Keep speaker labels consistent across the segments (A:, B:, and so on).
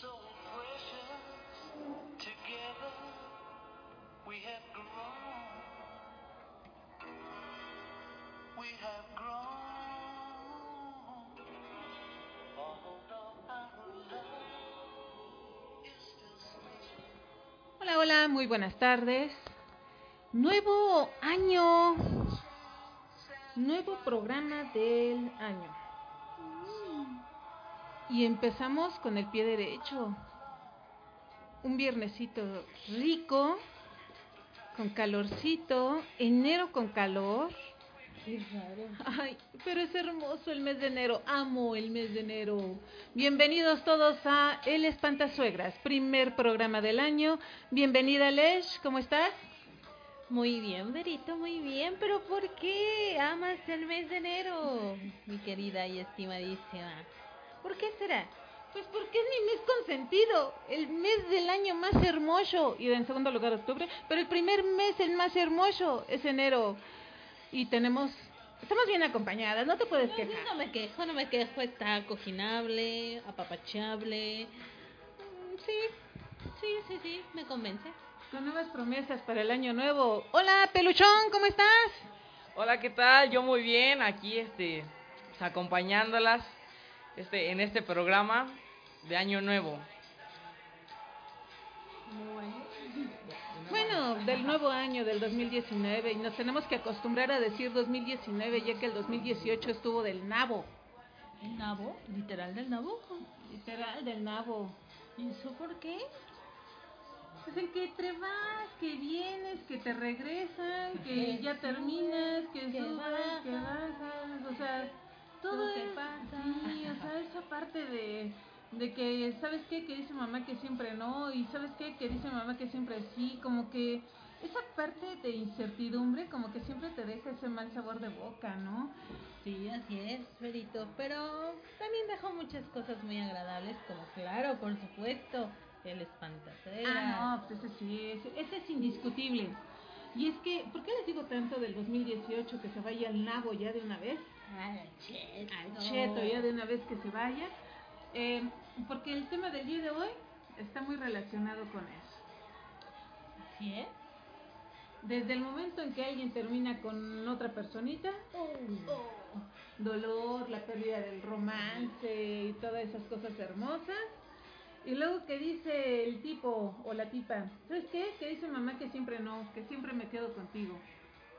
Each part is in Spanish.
A: so precious. Together we have grown. We have grown. Our love.
B: Hola, hola, muy buenas tardes. Nuevo año, nuevo programa del año. Y empezamos con el pie derecho. Un viernesito rico, con calorcito, enero con calor. Ay, pero es hermoso el mes de enero. Amo el mes de enero. Bienvenidos todos a El Espantasuegras, primer programa del año. Bienvenida, Lesh, ¿cómo estás?
C: Muy bien, Berito, muy bien. Pero ¿por qué amas el mes de enero, mi querida y estimadísima? ¿Por qué será?
B: Pues porque es mi mes consentido, el mes del año más hermoso. Y en segundo lugar octubre, pero el primer mes, el más hermoso, es enero. Y tenemos, estamos bien acompañadas, no te puedes
C: No,
B: quejar.
C: no me quejo, no me quejo. Está cocinable, apapachable. Mm, Sí, sí, sí, sí, me convence.
B: Con nuevas promesas para el año nuevo. Hola, Peluchón, ¿cómo estás?
D: Hola, ¿qué tal? Yo muy bien, aquí este, acompañándolas este, en este programa de Año Nuevo.
B: Bueno, del nuevo año, del 2019, y nos tenemos que acostumbrar a decir 2019, ya que el 2018 estuvo del nabo.
C: ¿El nabo? ¿Literal del nabo?
B: Literal, del nabo.
C: ¿Y eso por qué?
B: Es en que te vas, que vienes, que te regresan, que ya terminas, que,
C: bajas.
B: que bajas, o sea, todo es- parte de, de que, ¿sabes qué? Que dice mamá que siempre no, y ¿sabes qué? Que dice mamá que siempre sí, como que esa parte de incertidumbre como que siempre te deja ese mal sabor de boca, ¿no?
C: Sí, así es, Berito. Pero también dejó muchas cosas muy agradables, como claro, por supuesto, el espantaceras.
B: Ah, no, pues ese sí, ese, ese es indiscutible. Y es que, ¿por qué les digo tanto del 2018 que se vaya al nabo ya de una vez?
C: Al cheto.
B: al cheto ya de una vez que se vaya, eh, porque el tema del día de hoy está muy relacionado con eso.
C: ¿Así es?
B: Desde el momento en que alguien termina con otra personita, oh, dolor, la pérdida del romance y todas esas cosas hermosas. Y luego que dice el tipo o la tipa, ¿sabes qué? Que dice mamá que siempre no, que siempre me quedo contigo.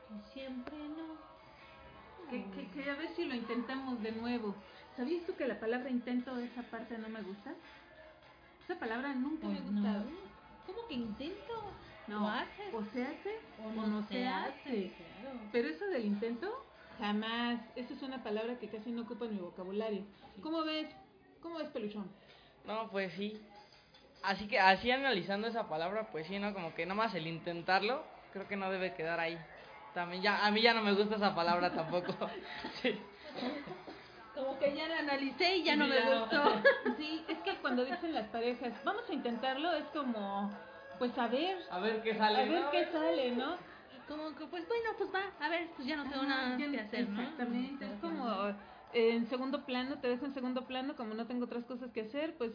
C: Que siempre no.
B: Que, que, que a ver si lo intentamos de nuevo. ¿Sabías tú que la palabra intento, esa parte no me gusta? Esa palabra nunca me ha
C: Pues
B: gustado.
C: no. ¿Cómo que intento?
B: No,
C: ¿Lo haces?
B: o se hace
C: O no se hace, claro.
B: Pero eso del intento, jamás. Esa es una palabra que casi no ocupa en mi vocabulario. ¿Cómo ves? ¿Cómo ves, peluchón?
D: No, pues sí. Así que así analizando esa palabra, pues sí, ¿no? Como que nomás el intentarlo, creo que no debe quedar ahí. También ya, a mí ya no me gusta esa palabra tampoco. Sí.
C: Como que ya la analicé y ya no me gustó.
B: Sí, es que cuando dicen las parejas, vamos a intentarlo, es como, pues a ver,
D: A ver qué
B: a
D: sale.
B: ver
D: ¿no?
B: qué sale, ¿no?
C: Como que, pues bueno, pues va, a ver, pues ya no tengo nada
B: Ah, ya-
C: que hacer, ¿no?
B: Exactamente, es como eh, en segundo plano, te dejo en segundo plano, como no tengo otras cosas que hacer, pues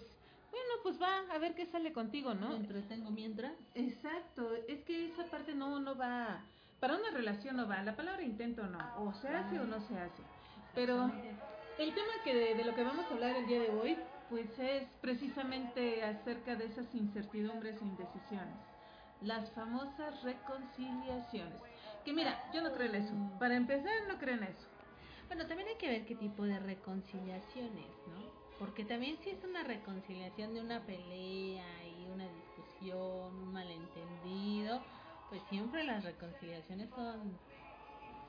B: bueno, pues va, a ver qué sale contigo,
C: Me
B: ¿no?
C: entretengo mientras.
B: Exacto, es que esa parte no, no va, para una relación no va, la palabra intento no, o se hace o no se hace, pero el tema que de, de lo que vamos a hablar el día de hoy, pues es precisamente acerca de esas incertidumbres e indecisiones, las famosas reconciliaciones, que mira, yo no creo en eso, para empezar no creo en eso.
C: Bueno, también hay que ver qué tipo de reconciliaciones, ¿no? Porque también si es una reconciliación de una pelea y una discusión, un malentendido, pues siempre las reconciliaciones son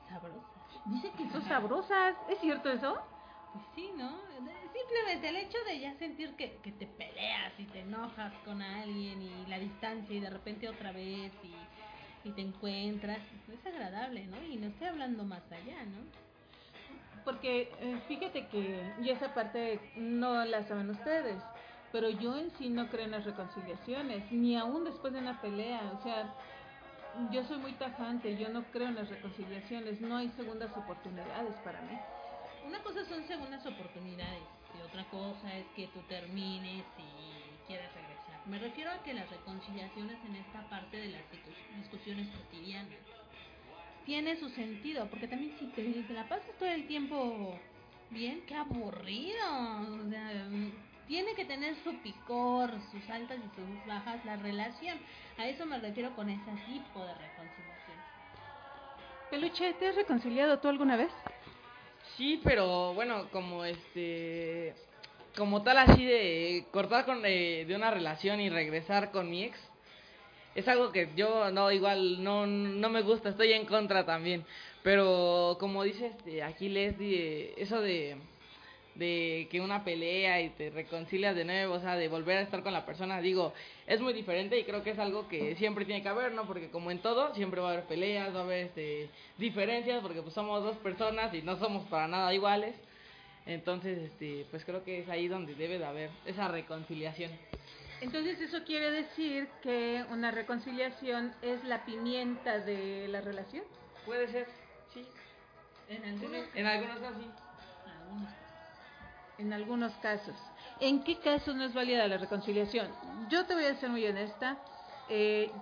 C: sabrosas.
B: Dice que son sabrosas, ¿es cierto eso?
C: Pues sí, ¿no? Simplemente el hecho de ya sentir que, que te peleas y te enojas con alguien y la distancia y de repente otra vez y, y te encuentras, es agradable, ¿no? Y no estoy hablando más allá, ¿no?
B: Porque eh, fíjate que, y esa parte no la saben ustedes, pero yo en sí no creo en las reconciliaciones, ni aún después de una pelea, o sea, yo soy muy tajante, yo no creo en las reconciliaciones, no hay segundas oportunidades para mí.
C: Una cosa son segundas oportunidades y otra cosa es que tú termines y quieres regresar. Me refiero a que las reconciliaciones en esta parte de las discus- discusiones cotidianas tiene su sentido, porque también si te, te la pasas todo el tiempo bien, qué aburrido. O sea, tiene que tener su picor, sus altas y sus bajas la relación. A eso me refiero con ese tipo de reconciliación.
B: Peluche, ¿te has reconciliado tú alguna vez?
D: Sí, pero bueno, como este. Como tal, así de cortar con eh, de una relación y regresar con mi ex. Es algo que yo no, igual, no, no me gusta, estoy en contra también. Pero como dice este, aquí Leslie, eso de, de que una pelea y te reconcilias de nuevo, o sea, de volver a estar con la persona, digo, es muy diferente y creo que es algo que siempre tiene que haber, ¿no? Porque como en todo, siempre va a haber peleas, va a haber este, diferencias, porque pues somos dos personas y no somos para nada iguales. Entonces, este, pues creo que es ahí donde debe de haber esa reconciliación.
B: Entonces eso quiere decir que una reconciliación es la pimienta de la relación.
D: Puede ser, sí.
C: En algunos,
D: En algunos casos sí.
B: En algunos casos. ¿En qué casos no es válida la reconciliación? Yo te voy a ser muy honesta. eh,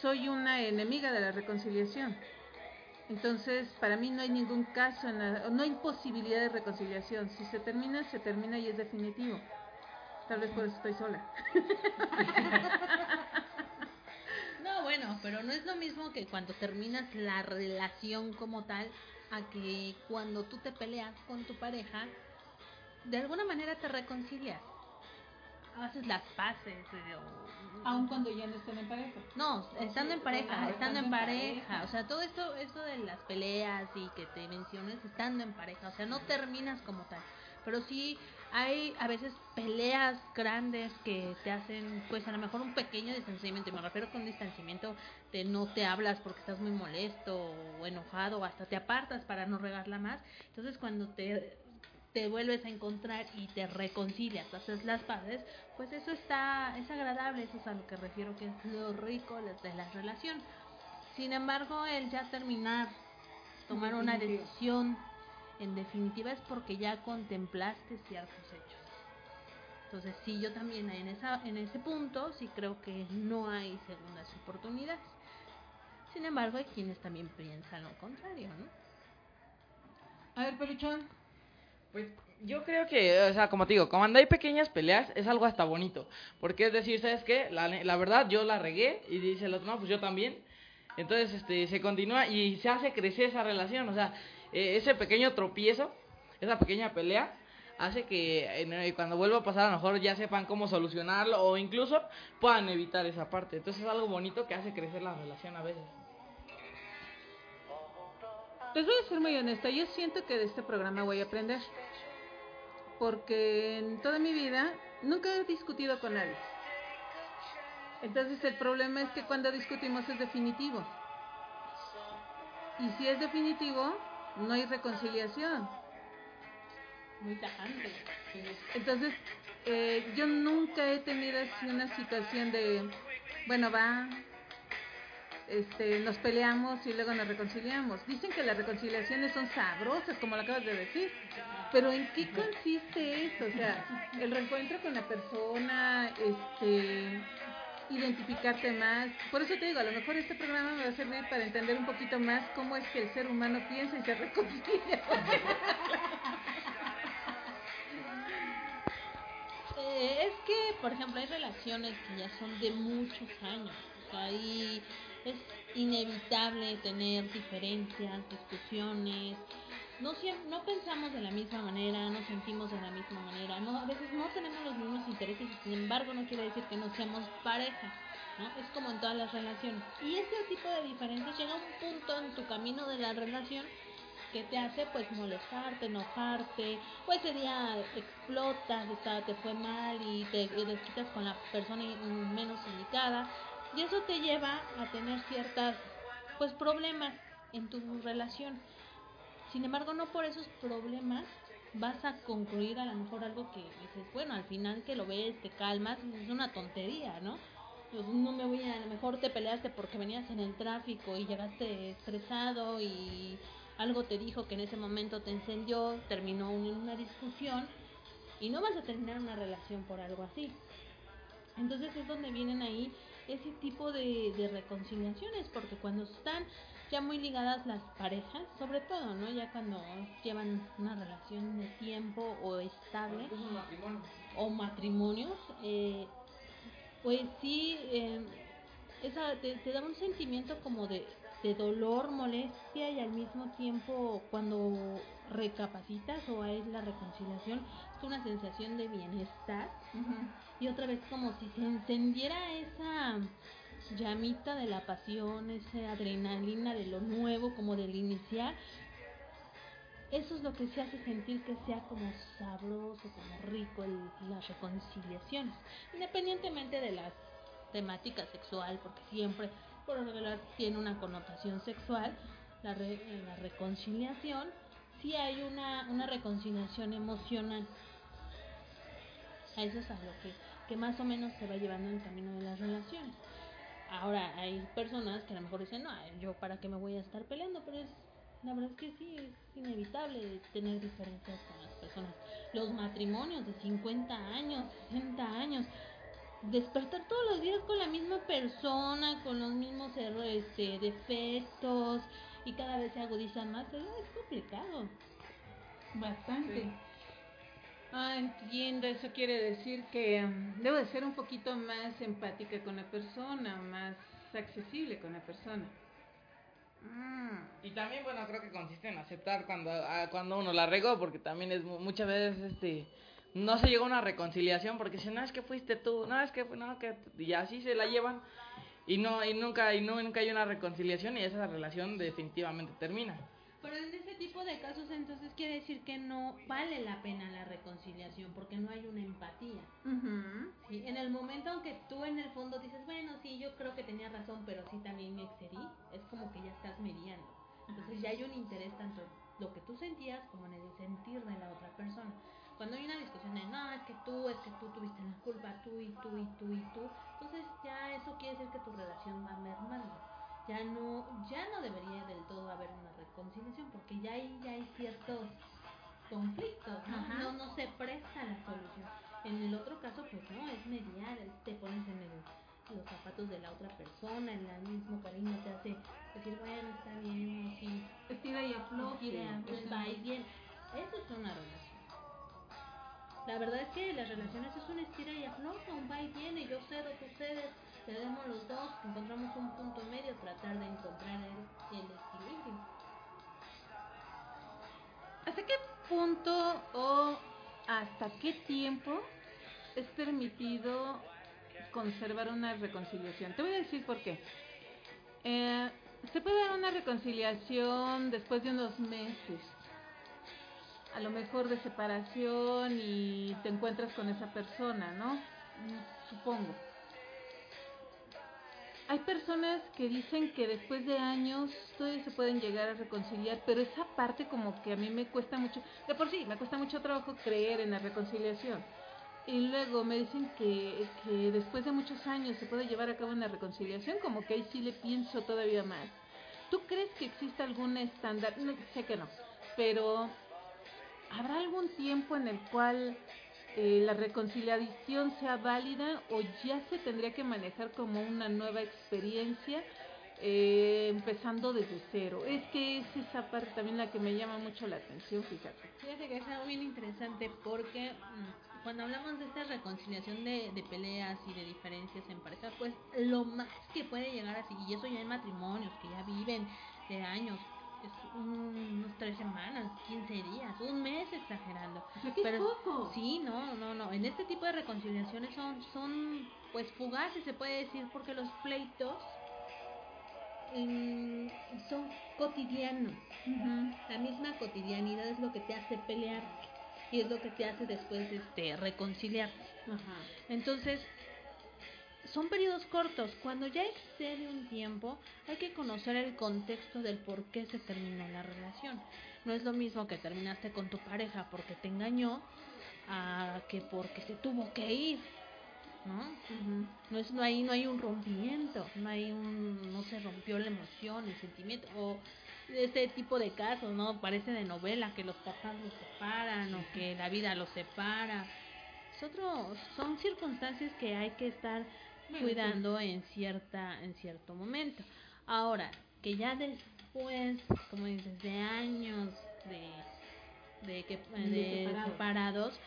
B: soy una enemiga de la reconciliación. Entonces, para mí no hay ningún caso, en la- no hay posibilidad de reconciliación. Si se termina, se termina y es definitivo. Tal vez por eso estoy sola.
C: No, bueno, pero no es lo mismo que cuando terminas la relación como tal a que cuando tú te peleas con tu pareja, de alguna manera te reconcilias. Haces las paces. eh, o-
B: Aun cuando ya no estén en pareja.
C: No, estando en pareja,
B: Ah,
C: estando en
B: en
C: pareja.
B: pareja.
C: O sea, todo esto, esto de las peleas y que te menciones estando en pareja. O sea, no terminas como tal. Pero sí hay a veces peleas grandes que te hacen, pues a lo mejor un pequeño distanciamiento. Y me refiero con distanciamiento de no te hablas porque estás muy molesto o enojado o hasta te apartas para no regarla más. Entonces cuando te te vuelves a encontrar y te reconcilias, haces las paces, pues eso está, es agradable, eso es a lo que refiero que es lo rico de la relación. Sin embargo, el ya terminar, tomar una decisión en definitiva es porque ya contemplaste ciertos hechos. Entonces sí, yo también en, esa, en ese punto sí creo que no hay segundas oportunidades. Sin embargo, hay quienes también piensan lo contrario, ¿no?
B: A ver, Peluchón.
D: Pues yo creo que, o sea, como te digo, cuando hay pequeñas peleas es algo hasta bonito. Porque es decir, ¿sabes qué? La, la verdad, yo la regué y dice el otro, no, pues yo también. Entonces, este, se continúa y se hace crecer esa relación. O sea, eh, ese pequeño tropiezo, esa pequeña pelea, hace que eh, cuando vuelva a pasar a lo mejor ya sepan cómo solucionarlo o incluso puedan evitar esa parte. Entonces es algo bonito que hace crecer la relación a veces.
B: Les voy a ser muy honesta, yo siento que de este programa voy a aprender. Porque en toda mi vida nunca he discutido con nadie. Entonces el problema es que cuando discutimos es definitivo. Y si es definitivo, no hay reconciliación.
C: Muy tajante.
B: Entonces, eh, yo nunca he tenido así una situación de, bueno, va, este, nos peleamos y luego nos reconciliamos. Dicen que las reconciliaciones son sabrosas, como lo acabas de decir. Pero ¿en qué consiste eso? O sea, el reencuentro con la persona, este, identificarte más. Por eso te digo, a lo mejor este programa me va a servir para entender un poquito más cómo es que el ser humano piensa y se reconcilia.
C: Eh, es que, por ejemplo, hay relaciones que ya son de muchos años. O sea, ahí es inevitable tener diferencias, discusiones. No, no pensamos de la misma manera, no sentimos de la misma manera. No, a veces no tenemos los mismos intereses y sin embargo no quiere decir que no seamos pareja. Es como en todas las relaciones. Y ese tipo de diferencias llega a un punto en tu camino de la relación que te hace pues molestarte, enojarte, o ese día explotas, te fue mal y te desquitas con la persona menos indicada y eso te lleva a tener ciertas pues problemas en tu relación. Sin embargo, no por esos problemas vas a concluir a lo mejor algo que dices, bueno, al final que lo ves, te calmas, es una tontería, ¿no? Pues no me voy a, a lo mejor te peleaste porque venías en el tráfico y llegaste estresado y algo te dijo que en ese momento te encendió, terminó una discusión y no vas a terminar una relación por algo así. Entonces es donde vienen ahí ese tipo de, de reconciliaciones, porque cuando están ya muy ligadas las parejas, sobre todo, ¿no? Ya cuando llevan una relación de tiempo o estable
D: matrimonio.
C: o matrimonios, eh, pues sí, eh, esa, te, te da un sentimiento como de, de dolor, molestia y al mismo tiempo cuando recapacitas o hay la reconciliación, es una sensación de bienestar y otra vez como si se encendiera esa llamita de la pasión, esa adrenalina de lo nuevo, como del iniciar. Eso es lo que se hace sentir que sea como sabroso, como rico el, las reconciliaciones, independientemente de la temática sexual, porque siempre por lo regular tiene una connotación sexual, la, re- la reconciliación, sí hay una, una reconciliación emocional. A eso es a lo que, que más o menos se va llevando en el camino de las relaciones. Ahora, hay personas que a lo mejor dicen, no, yo para qué me voy a estar peleando, pero es, la verdad es que sí, es inevitable tener diferencias con las personas. Los matrimonios de 50 años, 60 años, despertar todos los días con la misma persona, con los mismos erro- este, defectos, y cada vez se agudizan más, es es complicado.
B: Bastante.
D: Sí.
B: Ah, entiendo. Eso quiere decir que mm, debo de ser un poquito más empática con la persona, más accesible con la persona. Mm,
D: Y también, bueno, creo que consiste en aceptar cuando, a- cuando uno la regó, porque también es mu- muchas veces, este, no se llega a una reconciliación, porque si no es que fuiste tú, no es que, no, que, y así se la llevan, y no, y nunca, y no, nunca hay una reconciliación, y esa relación definitivamente termina.
C: Pero en ese tipo de casos entonces quiere decir que no vale la pena la reconciliación porque no hay una empatía.
B: ujú.
C: ¿sí? En el momento aunque tú en el fondo dices, bueno, sí, yo creo que tenía razón, pero sí también me excedí, es como que ya estás mediando. Entonces ya hay un interés tanto en lo que tú sentías como en el sentir de la otra persona. Cuando hay una discusión de, no, es que tú, es que tú tuviste la culpa, tú y tú y tú y tú, entonces ya eso quiere decir que tu relación va mermando. Ya no, ya no debería del todo haber una reconciliación porque ya hay, ya hay ciertos conflictos, ¿no? No, no se presta la solución. En el otro caso, pues no, es mediar, te pones en el- los zapatos de la otra persona, el mismo cariño te hace decir, bueno, está bien, o sí,
B: Estira y afloje.
C: Tira, pues
B: Eso.
C: va y viene. Eso es una relación. La verdad es que las relaciones es un estira y afloja, un va y viene, yo cedo, tú cedes, cedemos los dos, encontramos un punto medio, tratar de encontrar el, el equilibrio.
B: ¿Hasta qué punto o hasta qué tiempo es permitido conservar una reconciliación? Te voy a decir por qué. Eh, se puede dar una reconciliación después de unos meses, a lo mejor de separación y te encuentras con esa persona, ¿no? Mm, Supongo. Hay personas que dicen que después de años todavía se pueden llegar a reconciliar, pero esa parte como que a mí me cuesta mucho, de por sí, me cuesta mucho trabajo creer en la reconciliación. Y luego me dicen que, que después de muchos años se puede llevar a cabo una reconciliación, como que ahí sí le pienso todavía más. ¿Tú crees que existe algún estándar? No, sé que no, pero ¿habrá algún tiempo en el cual eh, la reconciliación sea válida o ya se tendría que manejar como una nueva experiencia eh, empezando desde cero? Es que es esa parte también la que me llama mucho la atención, fíjate.
C: Fíjate que es algo bien interesante porque mm, cuando hablamos de esta reconciliación de, de peleas y de diferencias en pareja, pues lo más que puede llegar así, y eso ya en matrimonios que ya viven de años, unos tres semanas, 15 días, un mes exagerando.
B: O sea, que es poco.
C: Sí, no, no, no. En este tipo de reconciliaciones son, son pues fugaces, se puede decir, porque los pleitos mm, son cotidianos. La misma cotidianidad es lo que te hace pelear y es lo que te hace después este reconciliar.
B: Ajá.
C: Entonces, son periodos cortos. Cuando ya excede un tiempo, hay que conocer el contexto del por qué se terminó la relación. No es lo mismo que terminaste con tu pareja porque te engañó a que porque se tuvo que ir. ¿No?
B: Ujú.
C: No es no hay no hay un rompimiento, no hay un no se rompió la emoción, el sentimiento o este tipo de casos, ¿no? Parece de novela que los papás los separan o que la vida los separa. es otro, son circunstancias que hay que estar cuidando en cierta, en cierto momento. Ahora, que ya después, como dices, de años de, de que
B: De
C: de
B: separados.
C: separados,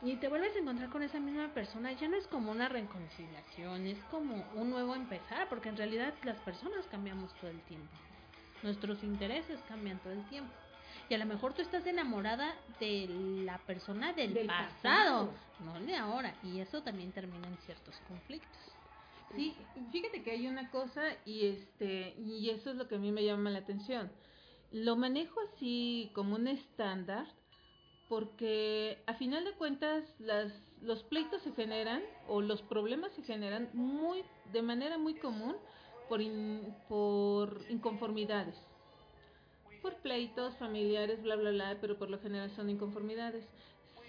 C: y te vuelves a encontrar con esa misma persona, ya no es como una reconciliación, es como un nuevo empezar, porque en realidad las personas cambiamos todo el tiempo. Nuestros intereses cambian todo el tiempo. Y a lo mejor tú estás enamorada de la persona del,
B: Del
C: pasado,
B: pasado.
C: no de ahora. Y eso también termina en ciertos conflictos.
B: Sí, fíjate que hay una cosa y este y eso es lo que a mí me llama la atención. Lo manejo así como un estándar porque a final de cuentas las los pleitos se generan o los problemas se generan muy de manera muy común por in- por inconformidades. Por pleitos familiares, bla bla bla, pero por lo general son inconformidades.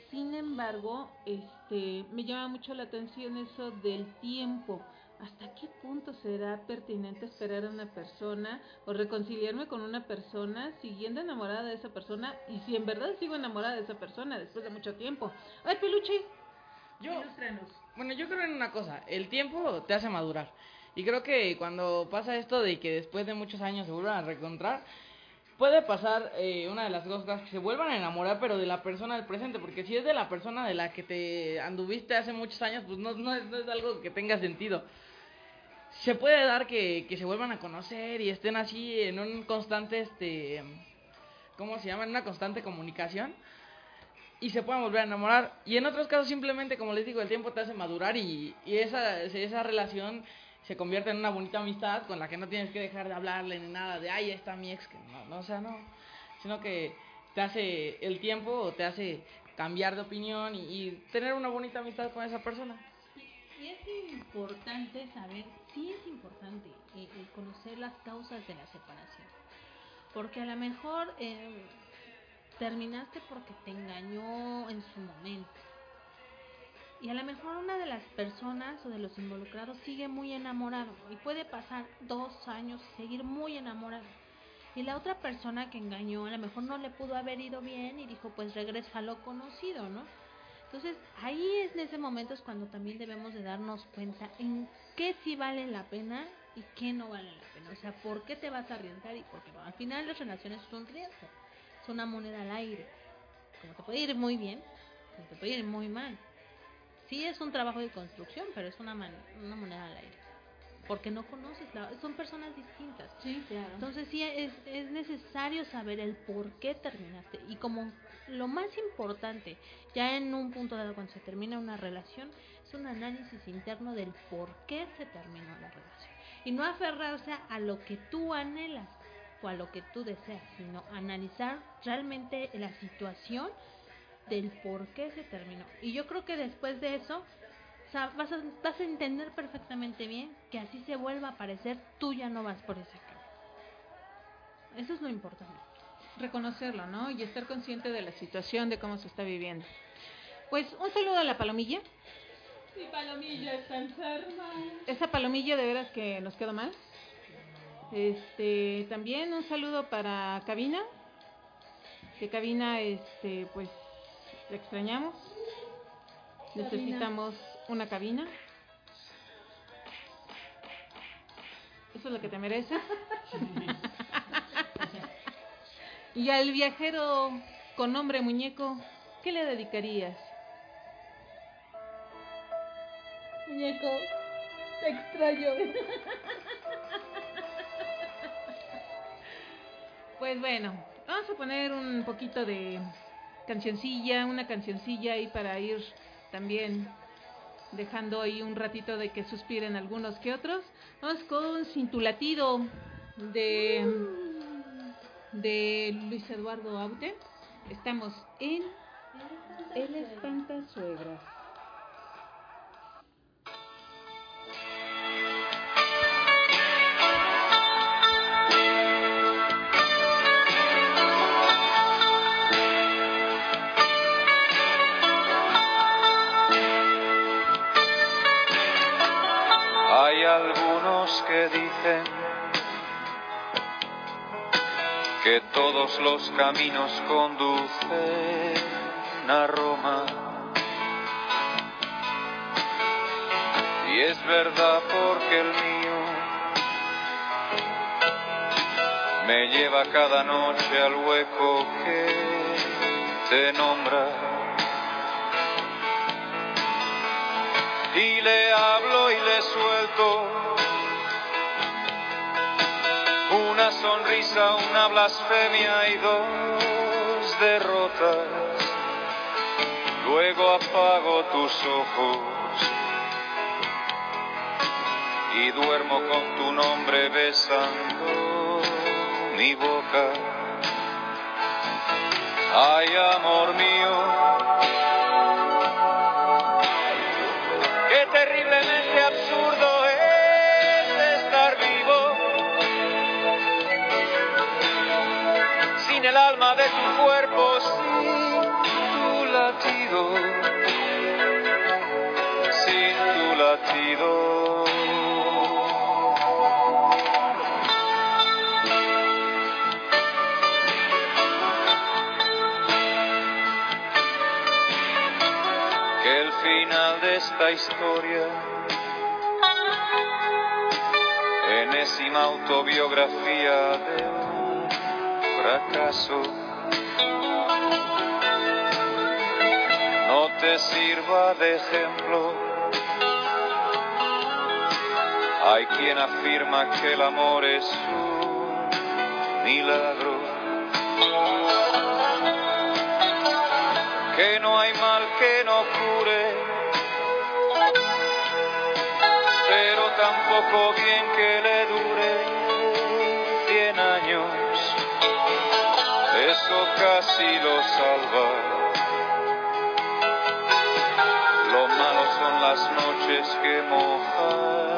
B: Sin embargo, este me llama mucho la atención eso del tiempo. ¿Hasta qué punto será pertinente esperar a una persona o reconciliarme con una persona siguiendo enamorada de esa persona? Y si en verdad sigo enamorada de esa persona después de mucho tiempo. ¡Ay, peluche!
D: Yo. Bueno, yo creo en una cosa, el tiempo te hace madurar. Y creo que cuando pasa esto de que después de muchos años se vuelvan a reencontrar, puede pasar eh, una de las cosas que se vuelvan a enamorar, pero de la persona del presente, porque si es de la persona de la que te anduviste hace muchos años, pues no, no, es, no es algo que tenga sentido. Se puede dar que, que se vuelvan a conocer y estén así en un constante, este, ¿cómo se llama? En una constante comunicación y se puedan volver a enamorar. Y en otros casos simplemente, como les digo, el tiempo te hace madurar y, y esa, esa relación se convierte en una bonita amistad con la que no tienes que dejar de hablarle ni nada de, ay, está mi ex, que no, no, o sea, no, sino que te hace el tiempo, te hace cambiar de opinión y, y tener una bonita amistad con esa persona.
C: Y es importante saber, sí es importante eh, conocer las causas de la separación. Porque a lo mejor eh, terminaste porque te engañó en su momento. Y a lo mejor una de las personas o de los involucrados sigue muy enamorado. Y puede pasar dos años y seguir muy enamorado. Y la otra persona que engañó a lo mejor no le pudo haber ido bien y dijo pues regresa a lo conocido, ¿no? Entonces ahí es en ese momento es cuando también debemos de darnos cuenta en qué sí vale la pena y qué no vale la pena. O sea, por qué te vas a arriesgar y por qué. Al final las relaciones son riesgo, es una moneda al aire. Como te puede ir muy bien, como te puede ir muy mal. Sí es un trabajo de construcción, pero es una, man- una moneda al aire. Porque no conoces, la, son personas distintas.
B: Sí, claro.
C: Entonces sí es, es necesario saber el por qué terminaste. Y como lo más importante, ya en un punto dado cuando se termina una relación, es un análisis interno del por qué se terminó la relación. Y no aferrarse a lo que tú anhelas o a lo que tú deseas, sino analizar realmente la situación del por qué se terminó. Y yo creo que después de eso o sea, vas, a, vas a entender perfectamente bien que así se vuelva a aparecer, tú ya no vas por ese camino. Eso es lo importante.
B: reconocerlo, ¿no? Y estar consciente de la situación, de cómo se está viviendo. Pues un saludo a la palomilla.
C: Mi palomilla está enferma.
B: Esa palomilla de veras que nos quedó mal. Este, también un saludo para Cabina. Que Cabina, este, pues, la extrañamos. Necesitamos una cabina. Eso es lo que te mereces. y al viajero con nombre muñeco, ¿qué le dedicarías?
C: Muñeco, te extraño.
B: Pues bueno, vamos a poner un poquito de cancioncilla, una cancioncilla ahí para ir también dejando ahí un ratito de que suspiren algunos que otros. Vamos con Cintulatido de, de Luis Eduardo Aute. Estamos en El Espantasuegras.
E: Que todos los caminos conducen a Roma. y es verdad porque el mío me lleva cada noche al hueco que te nombra. Y le hablo y le suelto una sonrisa, una blasfemia y dos derrotas. Luego apago tus ojos y duermo con tu nombre besando mi boca. Ay, amor mío, sin tu latido. que el final de esta historia, enésima autobiografía de un fracaso, te sirva de ejemplo. Hay quien afirma que el amor es un milagro. que no hay mal que no cure, pero tampoco bien que le dure cien años, eso casi lo salva. Las noches que mojan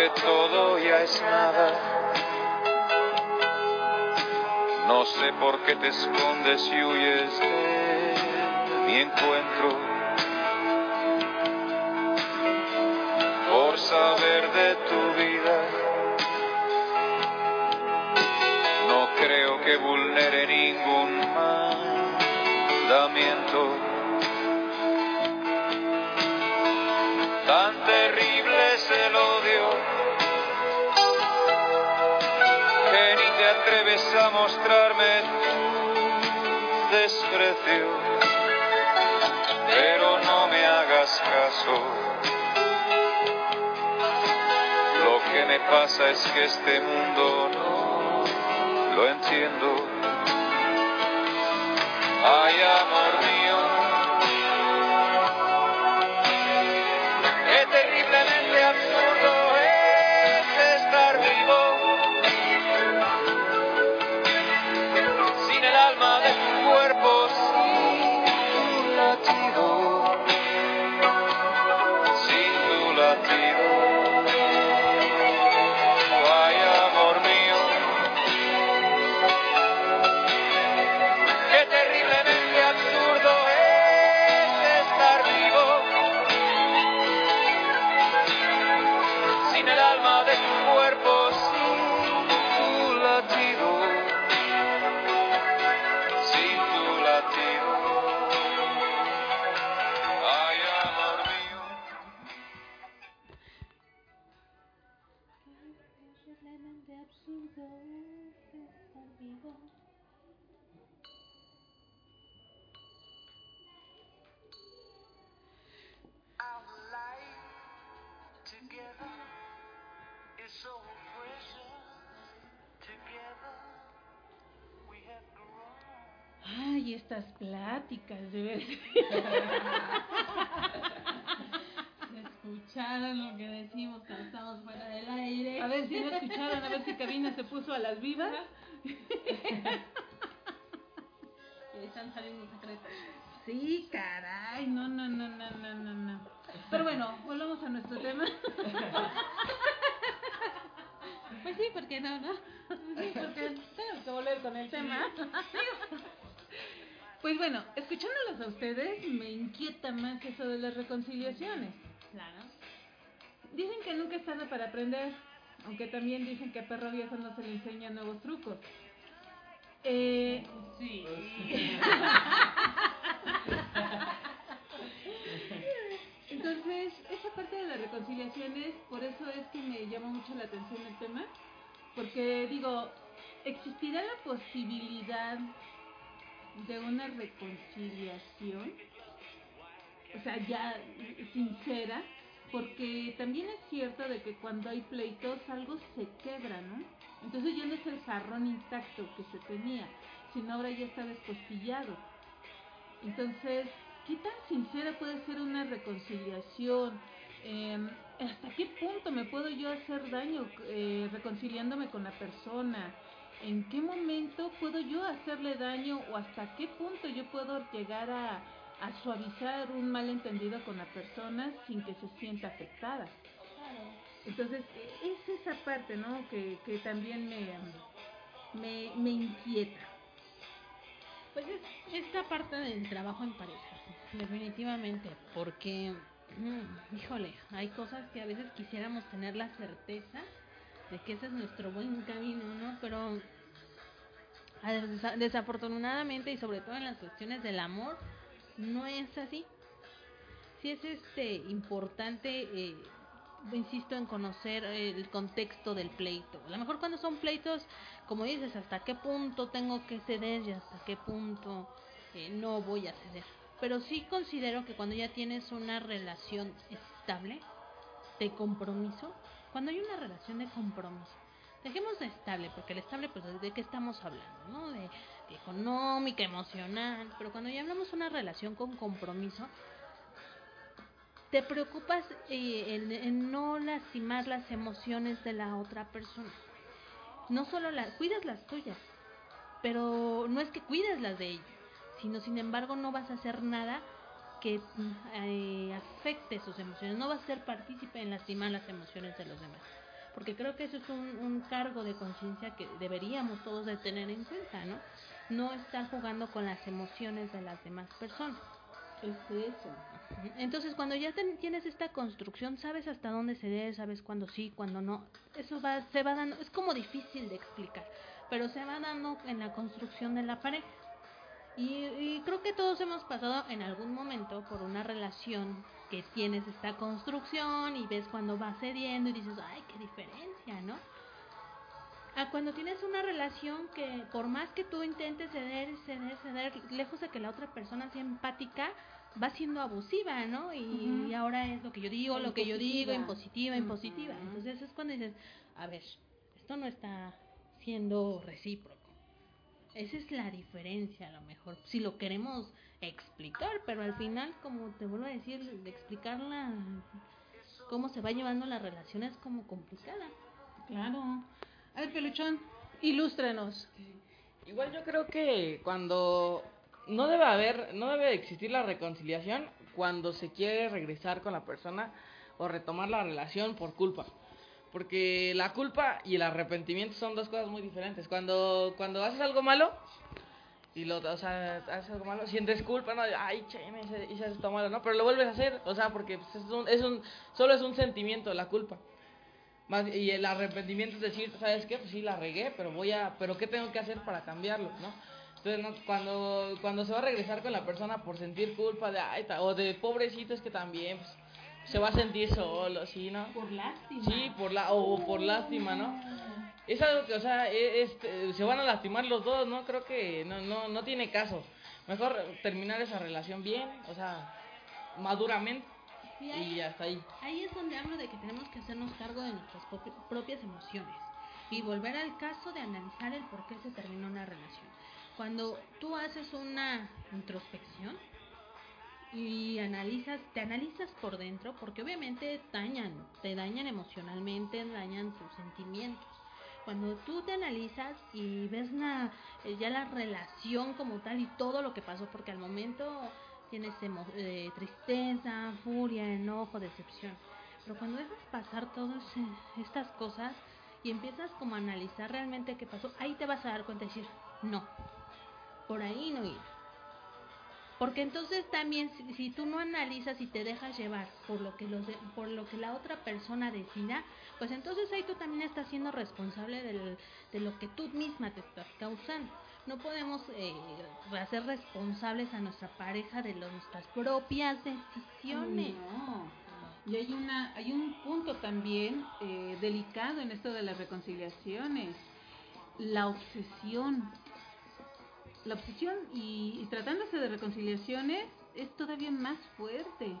E: aunque todo ya es nada. No sé por qué te escondes y huyes de mi encuentro. Por saber de tu vida, no creo que vulnere ningún mandamiento. Pero no me hagas caso. Lo que me pasa es que este mundo no lo entiendo. Ay, amor
B: pláticas, de ver.
C: Escucharon lo que decimos cuando estamos fuera del aire.
B: A ver si no escucharon, a ver si Cabina se puso a las vivas.
C: están saliendo secretos.
B: Sí, caray, no, no, no, no, no, no, no. Pero bueno, volvamos a nuestro tema.
C: Pues sí, ¿por qué no, no?
B: Sí, porque tenemos que volver con el tema. Pues bueno, escuchándolos a ustedes, me inquieta más eso de las reconciliaciones.
C: Claro.
B: Dicen que nunca es tarde para aprender, aunque también dicen que a perro viejo no se le enseñan nuevos trucos. Eh,
C: Sí.
B: entonces, esa parte de las reconciliaciones, por eso es que me llama mucho la atención el tema, porque digo, ¿existirá la posibilidad de una reconciliación? O sea, ya sincera, porque también es cierto de que cuando hay pleitos algo se quebra, ¿no? Entonces ya no es el jarrón intacto que se tenía, sino ahora ya está descostillado. Entonces, ¿qué tan sincera puede ser una reconciliación? Eh, ¿Hasta qué punto me puedo yo hacer daño eh, reconciliándome con la persona? ¿En qué momento puedo yo hacerle daño o hasta qué punto yo puedo llegar a, suavizar un malentendido con la persona sin que se sienta afectada? Entonces, e- es esa parte, ¿no? Que, que también me, me, me inquieta.
C: Pues es esta parte del trabajo en pareja, definitivamente, porque, híjole, hay cosas que a veces quisiéramos tener la certeza de que ese es nuestro buen camino, ¿no? Pero desafortunadamente y sobre todo en las cuestiones del amor, no es así. Sí es este importante, eh, insisto en conocer el contexto del pleito. A lo mejor cuando son pleitos, como dices, hasta qué punto tengo que ceder y hasta qué punto eh, no voy a ceder. Pero sí considero que cuando ya tienes una relación estable, de compromiso, cuando hay una relación de compromiso, dejemos de estable, porque el estable, pues, ¿de qué estamos hablando? ¿No? De, económica, emocional, pero cuando ya hablamos de una relación con compromiso, te preocupas eh, en, en no lastimar las emociones de la otra persona. No solo las, cuidas las tuyas, pero no es que cuides las de ella, sino sin embargo no vas a hacer nada que mm, eh, afecte sus emociones, no vas a ser partícipe en lastimar las emociones de los demás. Porque creo que eso es un, un cargo de conciencia que deberíamos todos de tener en cuenta, ¿no? No estar jugando con las emociones de las demás personas.
B: Es eso.
C: Entonces, cuando ya ten- tienes esta construcción, sabes hasta dónde ceder, sabes cuándo sí, cuándo no. Eso va, se va dando, es como difícil de explicar, pero se va dando en la construcción de la pareja. Y, y creo que todos hemos pasado en algún momento por una relación que tienes esta construcción y ves cuando va cediendo y dices, ay, qué diferencia, ¿no? A cuando tienes una relación que por más que tú intentes ceder, ceder, ceder, lejos de que la otra persona sea empática, va siendo abusiva, ¿no? Y, ahora es lo que yo digo, lo que yo digo,
B: Impositiva.
C: impositiva. Entonces es cuando dices, a ver, esto no está siendo recíproco. Esa es la diferencia, a lo mejor, si lo queremos explicar, pero al final, como te vuelvo a decir, de explicarla, cómo se va llevando la relación es como complicada.
B: Claro. A ver, Peluchón, ilústranos.
D: Igual yo creo que cuando no debe haber, no debe existir la reconciliación cuando se quiere regresar con la persona o retomar la relación por culpa. Porque la culpa y el arrepentimiento son dos cosas muy diferentes. Cuando, cuando haces algo malo y lo, o sea, haces algo malo, sientes culpa, no, ay, che, me hice, esto malo, ¿no? Pero lo vuelves a hacer, o sea, porque pues, es un, es un, solo es un sentimiento, la culpa. Y el arrepentimiento es decir, ¿sabes qué? Pues sí, la regué, pero voy a, pero ¿qué tengo que hacer para cambiarlo, no? Entonces, no, cuando, cuando se va a regresar con la persona por sentir culpa de, ay, o de pobrecito es que también, pues, se va a sentir solo, ¿sí, no?
B: Por lástima.
D: Sí, por la, o por lástima, ¿no? Es algo que, o sea, e- este, se van a lastimar los dos, ¿no? Creo que no, no, no tiene caso. Mejor terminar esa relación bien, o sea, maduramente,
C: Y ahí,
D: y hasta ahí.
C: ahí es donde hablo de que tenemos que hacernos cargo de nuestras propi- propias emociones y volver al caso de analizar el por qué se terminó una relación. Cuando tú haces una introspección y analizas, te analizas por dentro, porque obviamente dañan, te dañan emocionalmente, dañan tus sentimientos. cuando tú te analizas y ves la, eh, ya la relación como tal y todo lo que pasó, porque al momento tienes eh, tristeza, furia, enojo, decepción. Pero cuando dejas pasar todas eh, estas cosas y empiezas como a analizar realmente qué pasó, ahí te vas a dar cuenta y decir, no, por ahí no ir. Porque entonces también si, tú no analizas y te dejas llevar por lo que los de- por lo que la otra persona decida, pues entonces ahí tú también estás siendo responsable de lo que tú misma te estás causando. No podemos eh, hacer responsables a nuestra pareja de nuestras propias decisiones.
B: Y hay una, hay un punto también eh, delicado en esto de las reconciliaciones, la obsesión. La obsesión y, y tratándose de reconciliaciones es todavía más fuerte.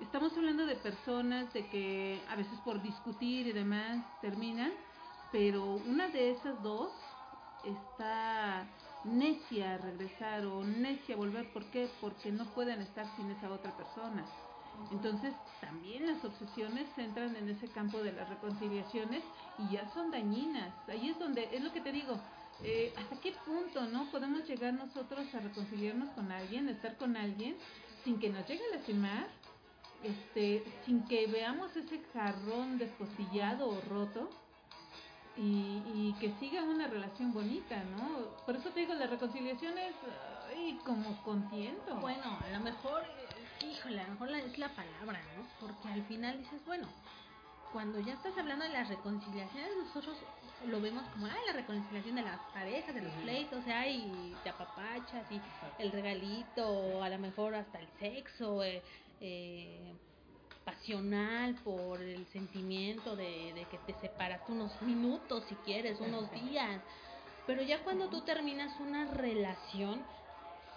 B: Estamos hablando de personas de que a veces por discutir y demás terminan, pero una de esas dos está necia a regresar o necia a volver. ¿Por qué? Porque no pueden estar sin esa otra persona. Entonces, también las obsesiones entran en ese campo de las reconciliaciones y ya son dañinas. Ahí es donde, es lo que te digo, eh, ¿hasta qué punto no podemos llegar nosotros a reconciliarnos con alguien, estar con alguien, sin que nos llegue a lastimar, este, sin que veamos ese jarrón despostillado o roto? Y, y que siga una relación bonita, ¿no? Por eso te digo, la reconciliación es como con tiento.
C: Bueno, a lo mejor, eh, híjole, a lo mejor es la palabra, ¿no? Porque al final dices, bueno, cuando ya estás hablando de las reconciliaciones, nosotros lo vemos como, ay, la reconciliación de las parejas, de los pleitos, o sea, y te apapachas, y el regalito, a lo mejor hasta el sexo, eh, eh, pasional por el sentimiento de, de que te separaste unos minutos, si quieres, unos días. Pero ya cuando tú terminas una relación,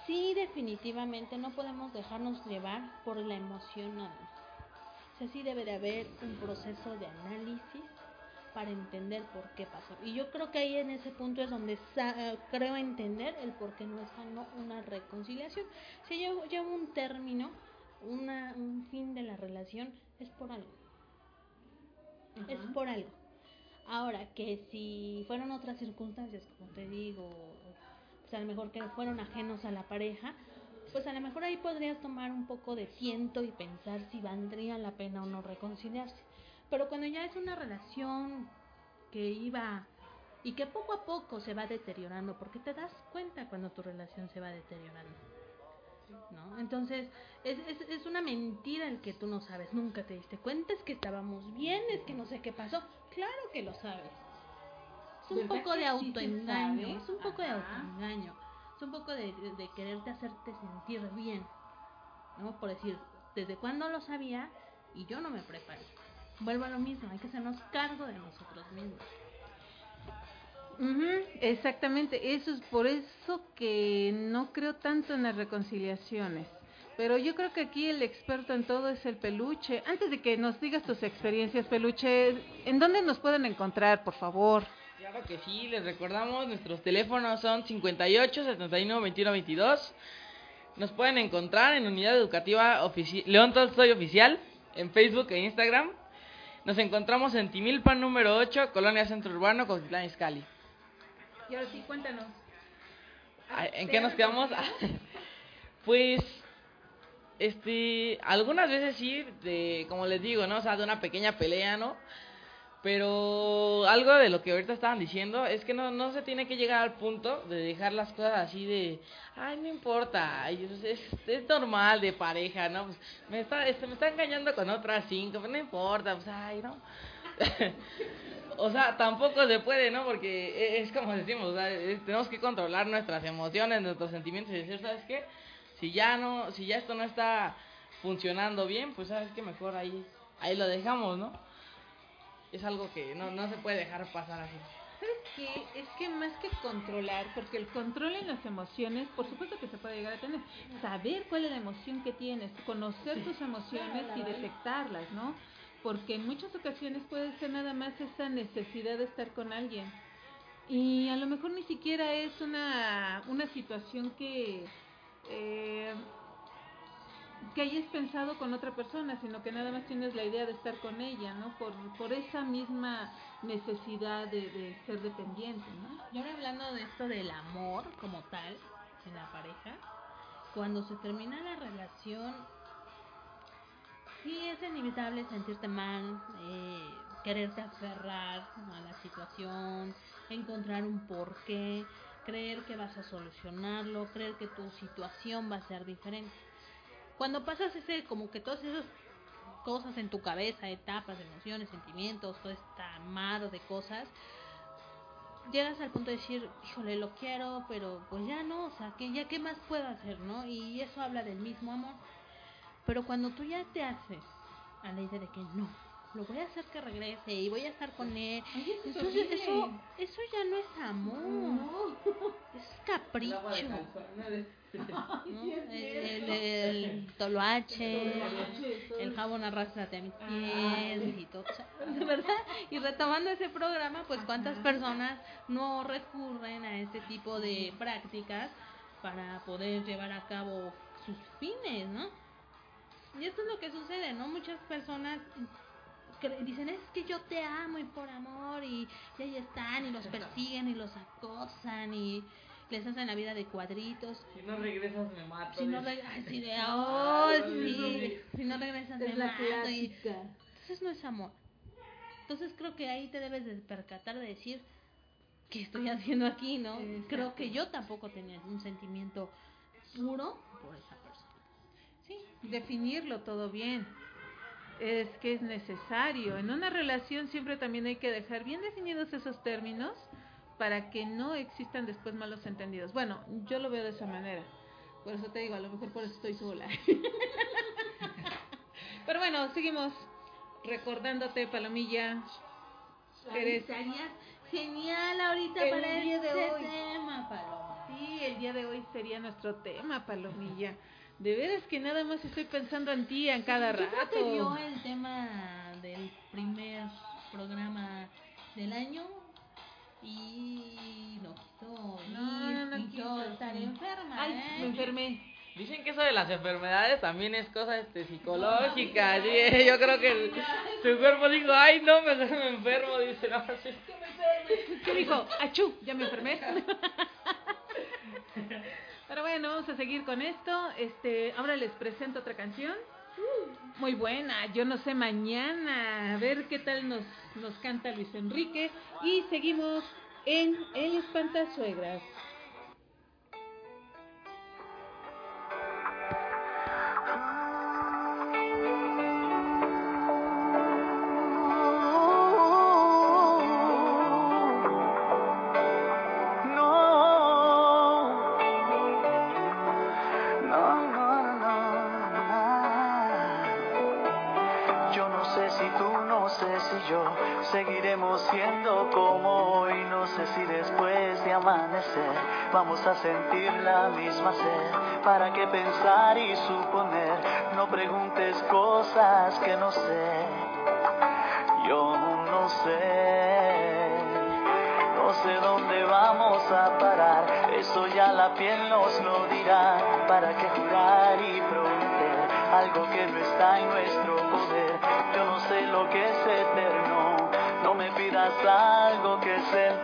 C: sí definitivamente no podemos dejarnos llevar por la emoción nada más. O sea, sí debe de haber un proceso de análisis para entender por qué pasó. Y yo creo que ahí en ese punto es donde sa- creo entender el por qué no es sano una reconciliación. Si lleva, lleva un término, una, un fin de la relación, es por algo. Es por algo. Ahora, que si fueron otras circunstancias, como te digo, pues a lo mejor que fueron ajenos a la pareja, pues a lo mejor ahí podrías tomar un poco de tiento y pensar si valdría la pena o no reconciliarse. Pero cuando ya es una relación que iba y que poco a poco se va deteriorando, porque te das cuenta cuando tu relación se va deteriorando. ¿No? Entonces, es, es, es una mentira el que tú no sabes, nunca te diste cuenta, es que estábamos bien, es que no sé qué pasó. Claro que lo sabes. Es un
B: ¿Verdad
C: poco de autoengaño, es un poco de autoengaño, es un poco de, de, de quererte hacerte sentir bien, ¿no? Por decir, ¿desde cuándo lo sabía? Y yo no me preparé. Vuelvo a lo mismo, hay que hacernos cargo de nosotros mismos.
B: Ujú, exactamente, eso es por eso que no creo tanto en las reconciliaciones. Pero yo creo que aquí el experto en todo es el peluche. Antes de que nos digas tus experiencias, peluche, ¿en dónde nos pueden encontrar, por favor?
D: Claro que sí, les recordamos, nuestros teléfonos son 58 71 21 22. Nos pueden encontrar en Unidad Educativa Ofici- León Tolstoy Oficial, en Facebook e Instagram. Nos encontramos en Timilpan número 8, Colonia Centro Urbano, Coquitlán Izcalli.
B: Y ahora sí, cuéntanos.
D: Ah, ¿En qué nos quedamos? pues, este, algunas veces sí, de, como les digo, ¿no? O sea, de una pequeña pelea, ¿no? Pero algo de lo que ahorita estaban diciendo es que no, no se tiene que llegar al punto de dejar las cosas así de, ay, no importa, es, es, es normal de pareja, ¿no? Pues me está, este, me está engañando con otras cinco, pues no importa, pues ay, ¿no? o sea, tampoco se puede, ¿no? Porque e- es como decimos, o sea, tenemos que controlar nuestras emociones, nuestros sentimientos y decir, ¿sabes qué? Si ya no, si ya esto no está funcionando bien, pues sabes que mejor ahí, ahí lo dejamos, ¿no? Es algo que no, no se puede dejar pasar así.
B: ¿Sabes qué? Es que más que controlar, porque el control en las emociones, por supuesto que se puede llegar a tener. Saber cuál es la emoción que tienes, conocer tus emociones y detectarlas, ¿no? Porque en muchas ocasiones puede ser nada más esa necesidad de estar con alguien. Y a lo mejor ni siquiera es una, una situación que... eh, que hayas pensado con otra persona, sino que nada más tienes la idea de estar con ella, ¿no? Por, por esa misma necesidad de, de ser dependiente, ¿no?
C: Y ahora hablando de esto del amor como tal en la pareja, cuando se termina la relación, sí es inevitable sentirte mal, eh, quererte aferrar a la situación, encontrar un porqué, creer que vas a solucionarlo, creer que tu situación va a ser diferente. Cuando pasas ese, como que todas esas cosas en tu cabeza, etapas, emociones, sentimientos, todo este mar de cosas, llegas al punto de decir, híjole, lo quiero, pero pues ya no, o sea, que ya qué más puedo hacer, ¿no? Y eso habla del mismo amor. Pero cuando tú ya te haces a la idea de que no, lo voy a hacer que regrese y voy a estar con él,
B: Ay, eso
C: eso, eso ya no es amor,
B: No.
C: es capricho.
D: ¿no?
C: El, el, el toloache, el jabón arrastrate a mis pies y todo, verdad. Y retomando ese programa, pues cuántas personas no recurren a este tipo de prácticas para poder llevar a cabo sus fines, ¿no? Y esto es lo que sucede, ¿no? Muchas personas dicen, es que yo te amo y por amor, y, y ahí están, y los persiguen y los acosan y les hacen la vida de cuadritos.
D: Si no regresas me mato.
C: Si no
D: dice.
C: regresas, así de, oh, sí, si no regresas me
B: Es
C: mato", y entonces no es amor. Entonces creo que ahí te debes de percatar de decir, ¿qué estoy haciendo aquí, no?
B: Exacto.
C: Creo que yo tampoco tenía un sentimiento puro por esa persona.
B: Sí, definirlo todo bien. Es que es necesario. En una relación siempre también hay que dejar bien definidos esos términos para que no existan después malos entendidos. Bueno, yo lo veo de esa manera. Por eso te digo, a lo mejor por eso estoy sola. Pero bueno, seguimos recordándote, Palomilla. Eres-
C: genial ahorita
B: El
C: para
B: día de
C: este
B: hoy.
C: tema, Paloma.
B: Sí, el día de hoy sería nuestro tema, Palomilla. De veras que nada más estoy pensando en ti en cada
C: Yo creo que vio
B: rato.
C: el tema del primer programa del año y no quiso
B: No, no, no
C: quiso estar enferma.
B: Ay,
C: ¿eh?
B: me enfermé.
D: Dicen que eso de las enfermedades también es cosa este, psicológica. sí, yo creo que el- su cuerpo dijo, ay, no, me, me enfermo. Dice, no, sí.
B: ¿Qué dijo? Achú, ya me enfermé. Pero bueno, vamos a seguir con esto. Este, ahora les presento otra canción. Muy buena, yo no sé mañana. A ver qué tal nos, nos canta Luis Enrique. Y seguimos en El Espantasuegras.
A: Vamos a sentir la misma sed. ¿Para qué pensar y suponer? No preguntes cosas que no sé. Yo no sé. No sé dónde vamos a parar, eso ya la piel nos lo dirá. ¿Para qué jurar y prometer algo que no está en nuestro poder? Yo no sé lo que es eterno, no me pidas algo que es el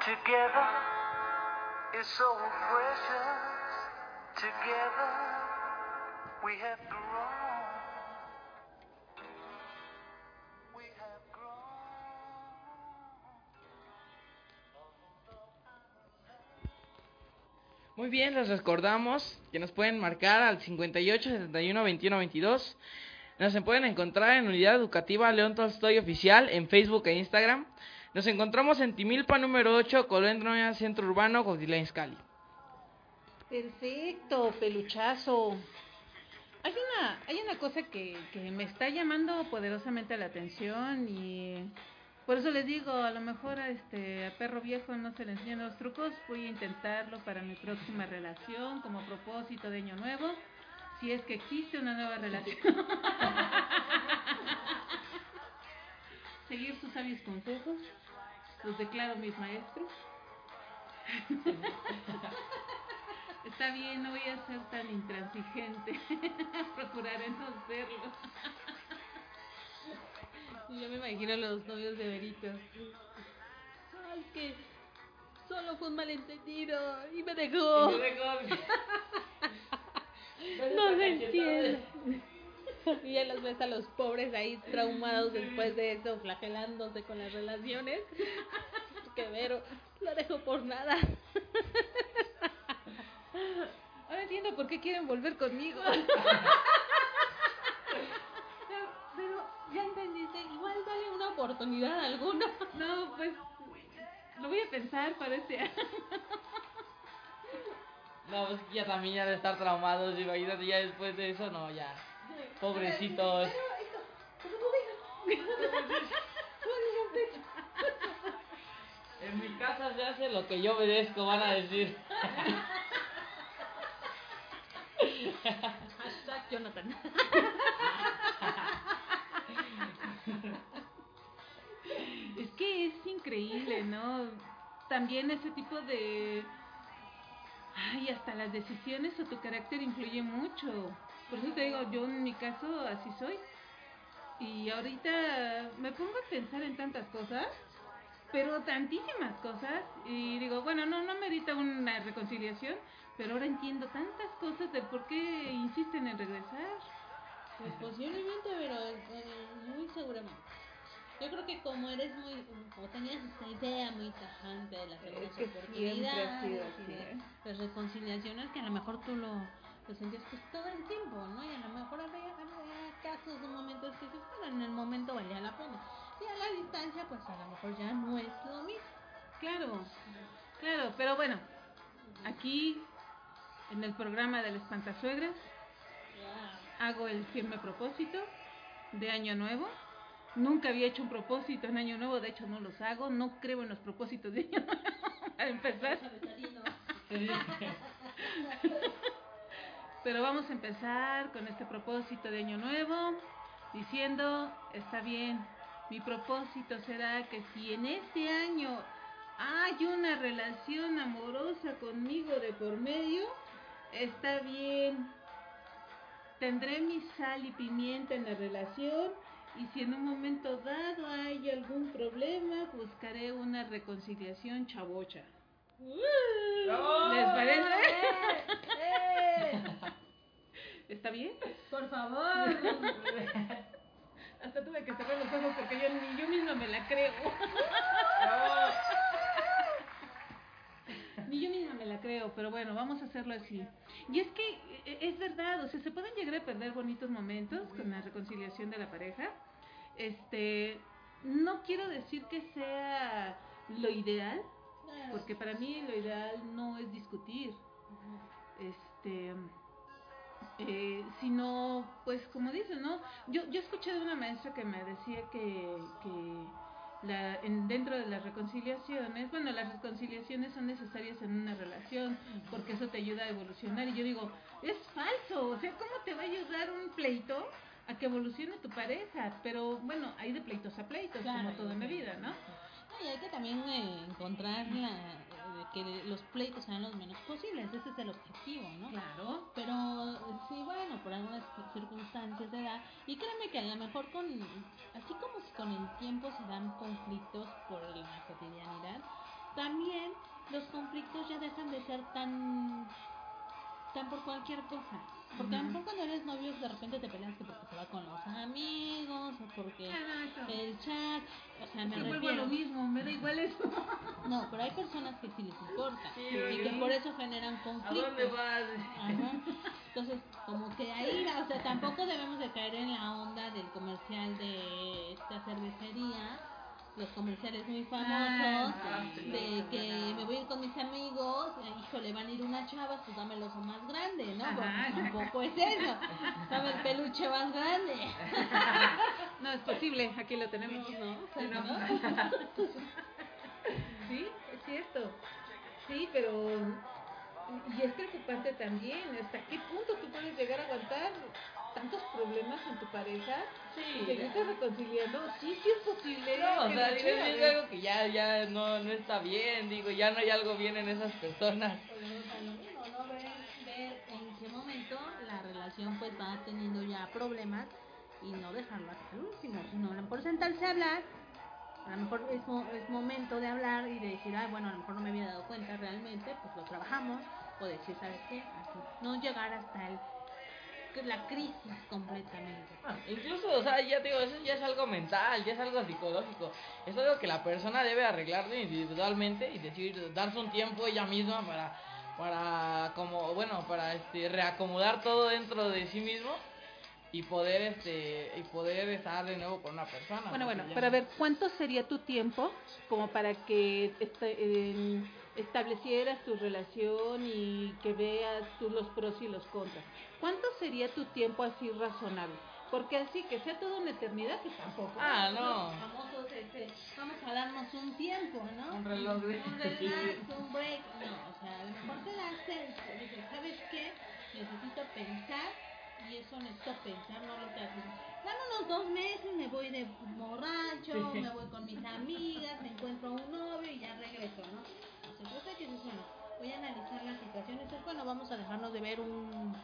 A: Together is so precious. Together. We have grown.
D: Muy bien, les recordamos que nos pueden marcar al 58 71 21 22. Nos pueden encontrar en Unidad Educativa León Tolstoy Oficial en Facebook e Instagram. Nos encontramos en Timilpa número 8, Colonia Centro Urbano, Cotitlán Izcalli.
B: Perfecto, peluchazo. Hay una, hay una cosa que, que me está llamando poderosamente la atención y por eso les digo, a lo mejor a este a perro viejo no se le enseñan los trucos, voy a intentarlo para mi próxima relación como propósito de año nuevo, si es que existe una nueva relación. Seguir sus sabios consejos, los declaro mis maestros. Está bien, no voy a ser tan intransigente. Procuraré no serlo.
C: Yo me imagino a los novios de Berito. Ay, que solo fue un malentendido y me dejó. No se entiende. Y ya los ves a los pobres ahí traumados después de eso, flagelándose con las relaciones. Que Vero la dejó por nada.
B: Ahora entiendo por qué quieren volver conmigo.
C: Pero ya entendiste, igual dale una oportunidad a alguno.
B: No, pues lo voy a pensar para este.
D: No, pues ya también ya de estar traumados, imagínate ya después de eso, no, ya. Pobrecitos. En mi casa se hace lo que yo obedezco, van a decir.
C: Hashtag Jonathan.
B: Es que es increíble, ¿no? También ese tipo de... Ay, hasta las decisiones o tu carácter influye mucho. Por eso te digo, yo en mi caso así soy. Y ahorita me pongo a pensar en tantas cosas, pero tantísimas cosas. Y digo, bueno, no, no merita una reconciliación, pero ahora entiendo tantas cosas de por qué insisten en regresar.
C: Pues posiblemente, pero eh, muy seguramente. Yo creo que como eres muy, o tenías esta idea muy tajante de las segundas oportunidades y de
B: ¿eh?
C: las reconciliaciones que a lo mejor tú lo, lo sentías pues todo el tiempo, ¿no? Y a lo mejor había, había casos o momentos que dices, bueno, en el momento valía la pena. Y a la distancia, pues a lo mejor ya no es lo mismo.
B: Claro, claro, pero bueno, aquí en el programa del Espantasuegras hago el firme propósito de Año Nuevo. Nunca había hecho un propósito en Año Nuevo, de hecho no los hago, no creo en los propósitos de Año Nuevo, para empezar. Pero vamos a empezar con este propósito de Año Nuevo, diciendo, está bien, mi propósito será que si en este año hay una relación amorosa conmigo de por medio, está bien. Tendré mi sal y pimienta en la relación y si en un momento dado hay algún problema, buscaré una reconciliación chavocha. ¿Les parece? ¿Está bien?
C: Por favor.
B: Hasta tuve que cerrar los ojos porque yo ni yo misma me la creo. Ni yo misma me la creo, pero bueno, vamos a hacerlo así. Y es que eh, es verdad, o sea, se pueden llegar a perder bonitos momentos con la reconciliación de la pareja. Este, no quiero decir que sea lo ideal, porque para mí lo ideal no es discutir. Este, eh, sino, pues como dicen, ¿no? Yo, yo escuché de una maestra que me decía que, que la, en, dentro de las reconciliaciones, bueno, las reconciliaciones son necesarias en una relación porque eso te ayuda a evolucionar. Y yo digo, es falso, o sea, ¿cómo te va a ayudar un pleito a que evolucione tu pareja? Pero bueno, hay de pleitos a pleitos,
C: Claro,
B: como todo en la vida, ¿no?
C: Y hay que también eh, encontrar la, que los pleitos sean los menos posibles, ese es el objetivo, ¿no?
B: Claro.
C: Pero sí, bueno, por algunas circunstancias se da. Y créeme que a lo mejor con, así como que con el tiempo se dan conflictos por la cotidianidad, también los conflictos ya dejan de ser tan, tan por cualquier cosa. Porque a lo mejor cuando eres novio de repente te peleas que porque se va con los amigos o porque
B: Exacto.
C: el chat, o sea, me
B: a
C: refiero.
B: lo mismo, me da igual eso.
C: No, pero hay personas que sí les importa
D: Sí,
C: y que por eso generan
D: ¿A
C: conflictos.
D: dónde vas?
C: Ajá. Entonces, como que ahí, o sea, tampoco debemos de caer en la onda del comercial de esta cervecería, los comerciales muy famosos,
B: Ah,
D: sí.
C: de que me voy a ir con mis amigos, eh, híjole, van a ir unas chavas, pues dame el oso más grande, ¿no? Porque
B: exacto.
C: tampoco es eso, dame el peluche más grande.
B: No es posible, aquí lo tenemos.
C: No,
B: Sí, no.
C: ¿no?
B: Sí, es cierto. Sí, pero. Y es preocupante también. ¿Hasta qué punto tú puedes llegar a aguantar tantos problemas en tu pareja? Y
D: Sí.
B: seguirte reconciliando. Sí, sí es posible.
D: No, o
B: que
D: sea, es algo que ya, ya no, no está bien, digo, ya no hay algo bien en esas personas.
C: ¿no? Ver, ver en qué momento la relación pues va teniendo ya problemas y no dejarlo hasta el último, sino a lo mejor sentarse a hablar, a lo mejor es, mo- es momento de hablar y de decir, ah, bueno, a lo mejor no me había dado cuenta realmente, pues lo trabajamos, o decir, ¿sabes qué? Así, no llegar hasta el, la crisis completamente.
D: Ah, Incluso, o sea, ya te digo, eso ya es algo mental, ya es algo psicológico. Es algo que la persona debe arreglar individualmente y decir, darse un tiempo ella misma para, para como, bueno, para este, reacomodar todo dentro de sí mismo y poder, este, y poder estar de nuevo con una persona.
B: Bueno, bueno,
D: ya-
B: para ver, ¿cuánto sería tu tiempo como para que este, eh, establecieras tu relación y que veas tú los pros y los contras? ¿Cuánto sería tu tiempo así razonable? Porque así que sea toda una eternidad, pues tampoco.
D: Ah, no.
C: Famosos, este, vamos a darnos un tiempo, ¿no?
D: Un reloj de-
C: Un relax, un break. No, o sea, a lo mejor te das el, dices, ¿sabes qué? Necesito pensar y eso necesito pensar, no lo que haces. Dame unos dos meses, me voy de borracho, me voy con mis amigas, me encuentro un novio y ya regreso, ¿no? Dices, bueno, voy a analizar la situación dices, bueno, vamos a dejarnos de ver un,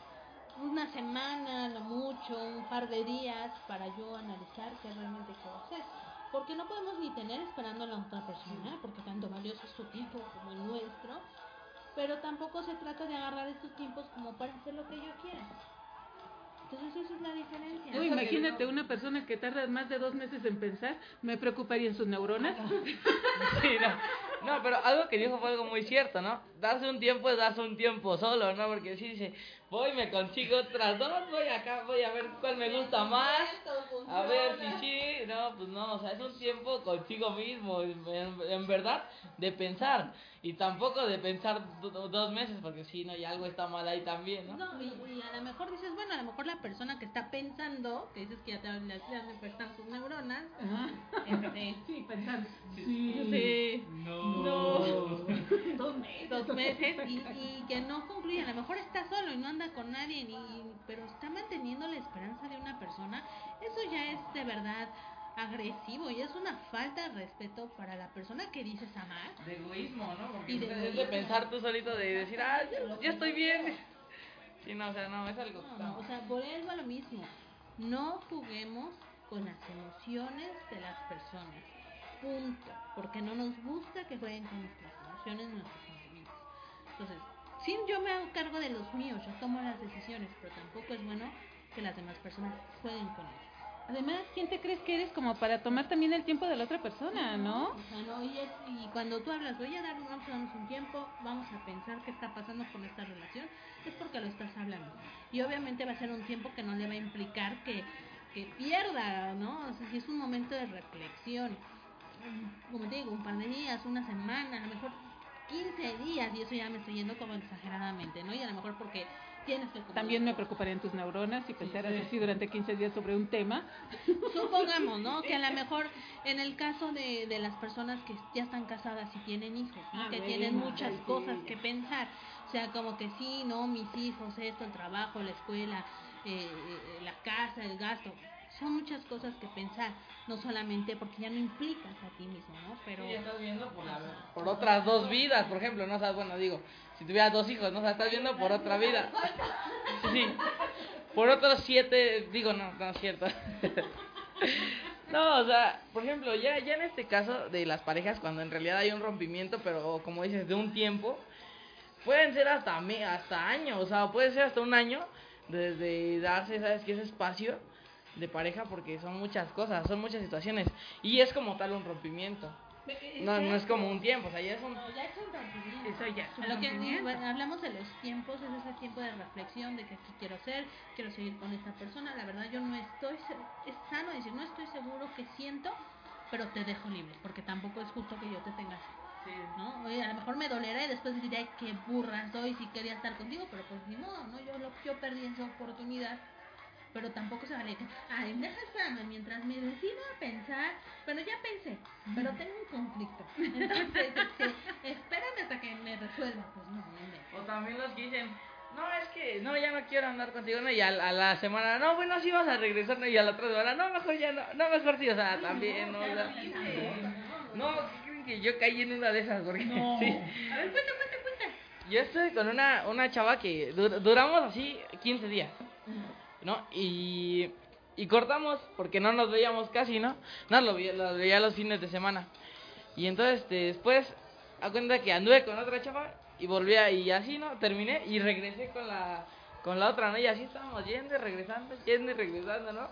C: una semana, no mucho, un par de días para yo analizar qué realmente quiero hacer. Porque no podemos ni tener esperando a la otra persona, porque tanto valioso es su tiempo como el nuestro, pero tampoco se trata de agarrar estos tiempos como para hacer lo que yo quiera. Entonces esa es la diferencia.
B: Uy, imagínate una persona que tarda más de dos meses en pensar, me preocuparía en sus neuronas.
D: Sí, no. Pero algo que dijo fue algo muy cierto, ¿no? Darse un tiempo es darse un tiempo solo, ¿no? Porque si dice, voy, me consigo otras dos, voy acá, voy a ver cuál me gusta más. A ver si sí, no, pues no, o sea, es un tiempo contigo mismo, en, en verdad, de pensar. Y tampoco de pensar do- dos meses, porque si no, y algo está mal ahí también, ¿no?
C: No, y, y a lo mejor dices, bueno, a lo mejor la persona que está pensando, que dices que ya te han ya despertado sus neuronas, este,
B: Sí, pensando.
C: sí,
D: No.
B: Dos meses.
C: dos meses y, y que no concluye, a lo mejor está solo y no anda con nadie, ni, pero está manteniendo la esperanza de una persona, eso ya es de verdad agresivo y es una falta de respeto para la persona que dices amar.
D: De egoísmo, ¿no? Porque
C: Y de
D: es de
C: egoísmo.
D: pensar tú solito, de decir, ah, yo, yo estoy bien. Sí, no, o sea, no, es algo
C: No, no, o sea, vuelvo a lo mismo. No juguemos con las emociones de las personas. Punto. Porque no nos gusta que jueguen con nuestras emociones, nuestros sentimientos. Entonces, sí, yo me hago cargo de los míos, yo tomo las decisiones, pero tampoco es bueno que las demás personas jueguen con ellos.
B: Además, ¿quién te crees que eres como para tomar también el tiempo de la otra persona, no?
C: O sea, no, y, es- y cuando tú hablas, voy a dar, vamos a darnos un tiempo, vamos a pensar qué está pasando con esta relación, es porque lo estás hablando. Y obviamente va a ser un tiempo que no le va a implicar que, que pierda, ¿no? O sea, si es un momento de reflexión, como te digo, un par de días, una semana, a lo mejor 15 días, y eso ya me estoy yendo como exageradamente, ¿no? Y a lo mejor porque tienes que...
B: También me preocuparían tus neuronas si pensaras así durante 15 días sobre un tema.
C: Supongamos, ¿no? Que a lo mejor en el caso de, de las personas que ya están casadas y tienen hijos, ¿no?
B: Ah,
C: que tienen muchas
B: sí,
C: cosas
B: sí.
C: que pensar. O sea, como que sí, no, mis hijos, esto, el trabajo, la escuela, eh, eh, la casa, el gasto. Son muchas cosas que pensar, no solamente porque ya no implicas a ti mismo, ¿no? Pero
D: Sí, estás viendo por, la- por otras dos vidas, por ejemplo, ¿no? O sea, bueno, digo, si tuvieras dos hijos, ¿no? O sea, estás viendo por otra vida. Sí. Por otros siete, digo, no, no es cierto. No, o sea, por ejemplo, ya, ya en este caso de las parejas, cuando en realidad hay un rompimiento, pero como dices, de un tiempo, pueden ser hasta, me- hasta años, o sea, puede ser hasta un año desde darse, ¿sabes qué? Ese espacio de pareja, porque son muchas cosas, son muchas situaciones, y es como tal un rompimiento. No, no es como un tiempo, o sea, ya es un...
C: ya es un rompimiento.
B: Eso ya es un
C: A lo que
B: rompimiento.
C: bueno, hablamos de los tiempos, es ese tiempo de reflexión de que qué quiero hacer, quiero seguir con esta persona. La verdad, yo no estoy, es sano decir, no estoy seguro que siento, pero te dejo libre, porque tampoco es justo que yo te tenga así, ¿no? Oye, a lo mejor me dolerá y después diré, qué burra soy, si quería estar contigo, pero pues ni modo, ¿no? Yo, lo, yo perdí esa oportunidad. Pero tampoco se vale que, ay, deja espérame, mientras me decido a pensar, pero ya pensé, pero tengo un conflicto. Entonces, este, espérame hasta que me resuelva. Pues no, no.
D: O también los que dicen, no, es que, no, ya no quiero andar contigo, ¿no? Y a, a la semana, no, bueno, sí vas a regresar, ¿no? Y a la otra semana, no, mejor ya no, no, mejor sí, o sea, también, ¿no? O sea, no, ¿qué creen que yo caí en una de esas? Porque, sí.
C: A ver, cuenta, cuenta, cuenta.
D: Yo estoy con una, una chava que dur- duramos así 15 días, ¿no? Y, cortamos porque no nos veíamos casi, ¿no? No, lo, lo veía los fines de semana. Y entonces este, después, a cuenta que anduve con otra chava y volví a, y así, ¿no? Terminé y regresé con la, con la otra, ¿no? Y así estábamos yendo y regresando, yendo y regresando, ¿no?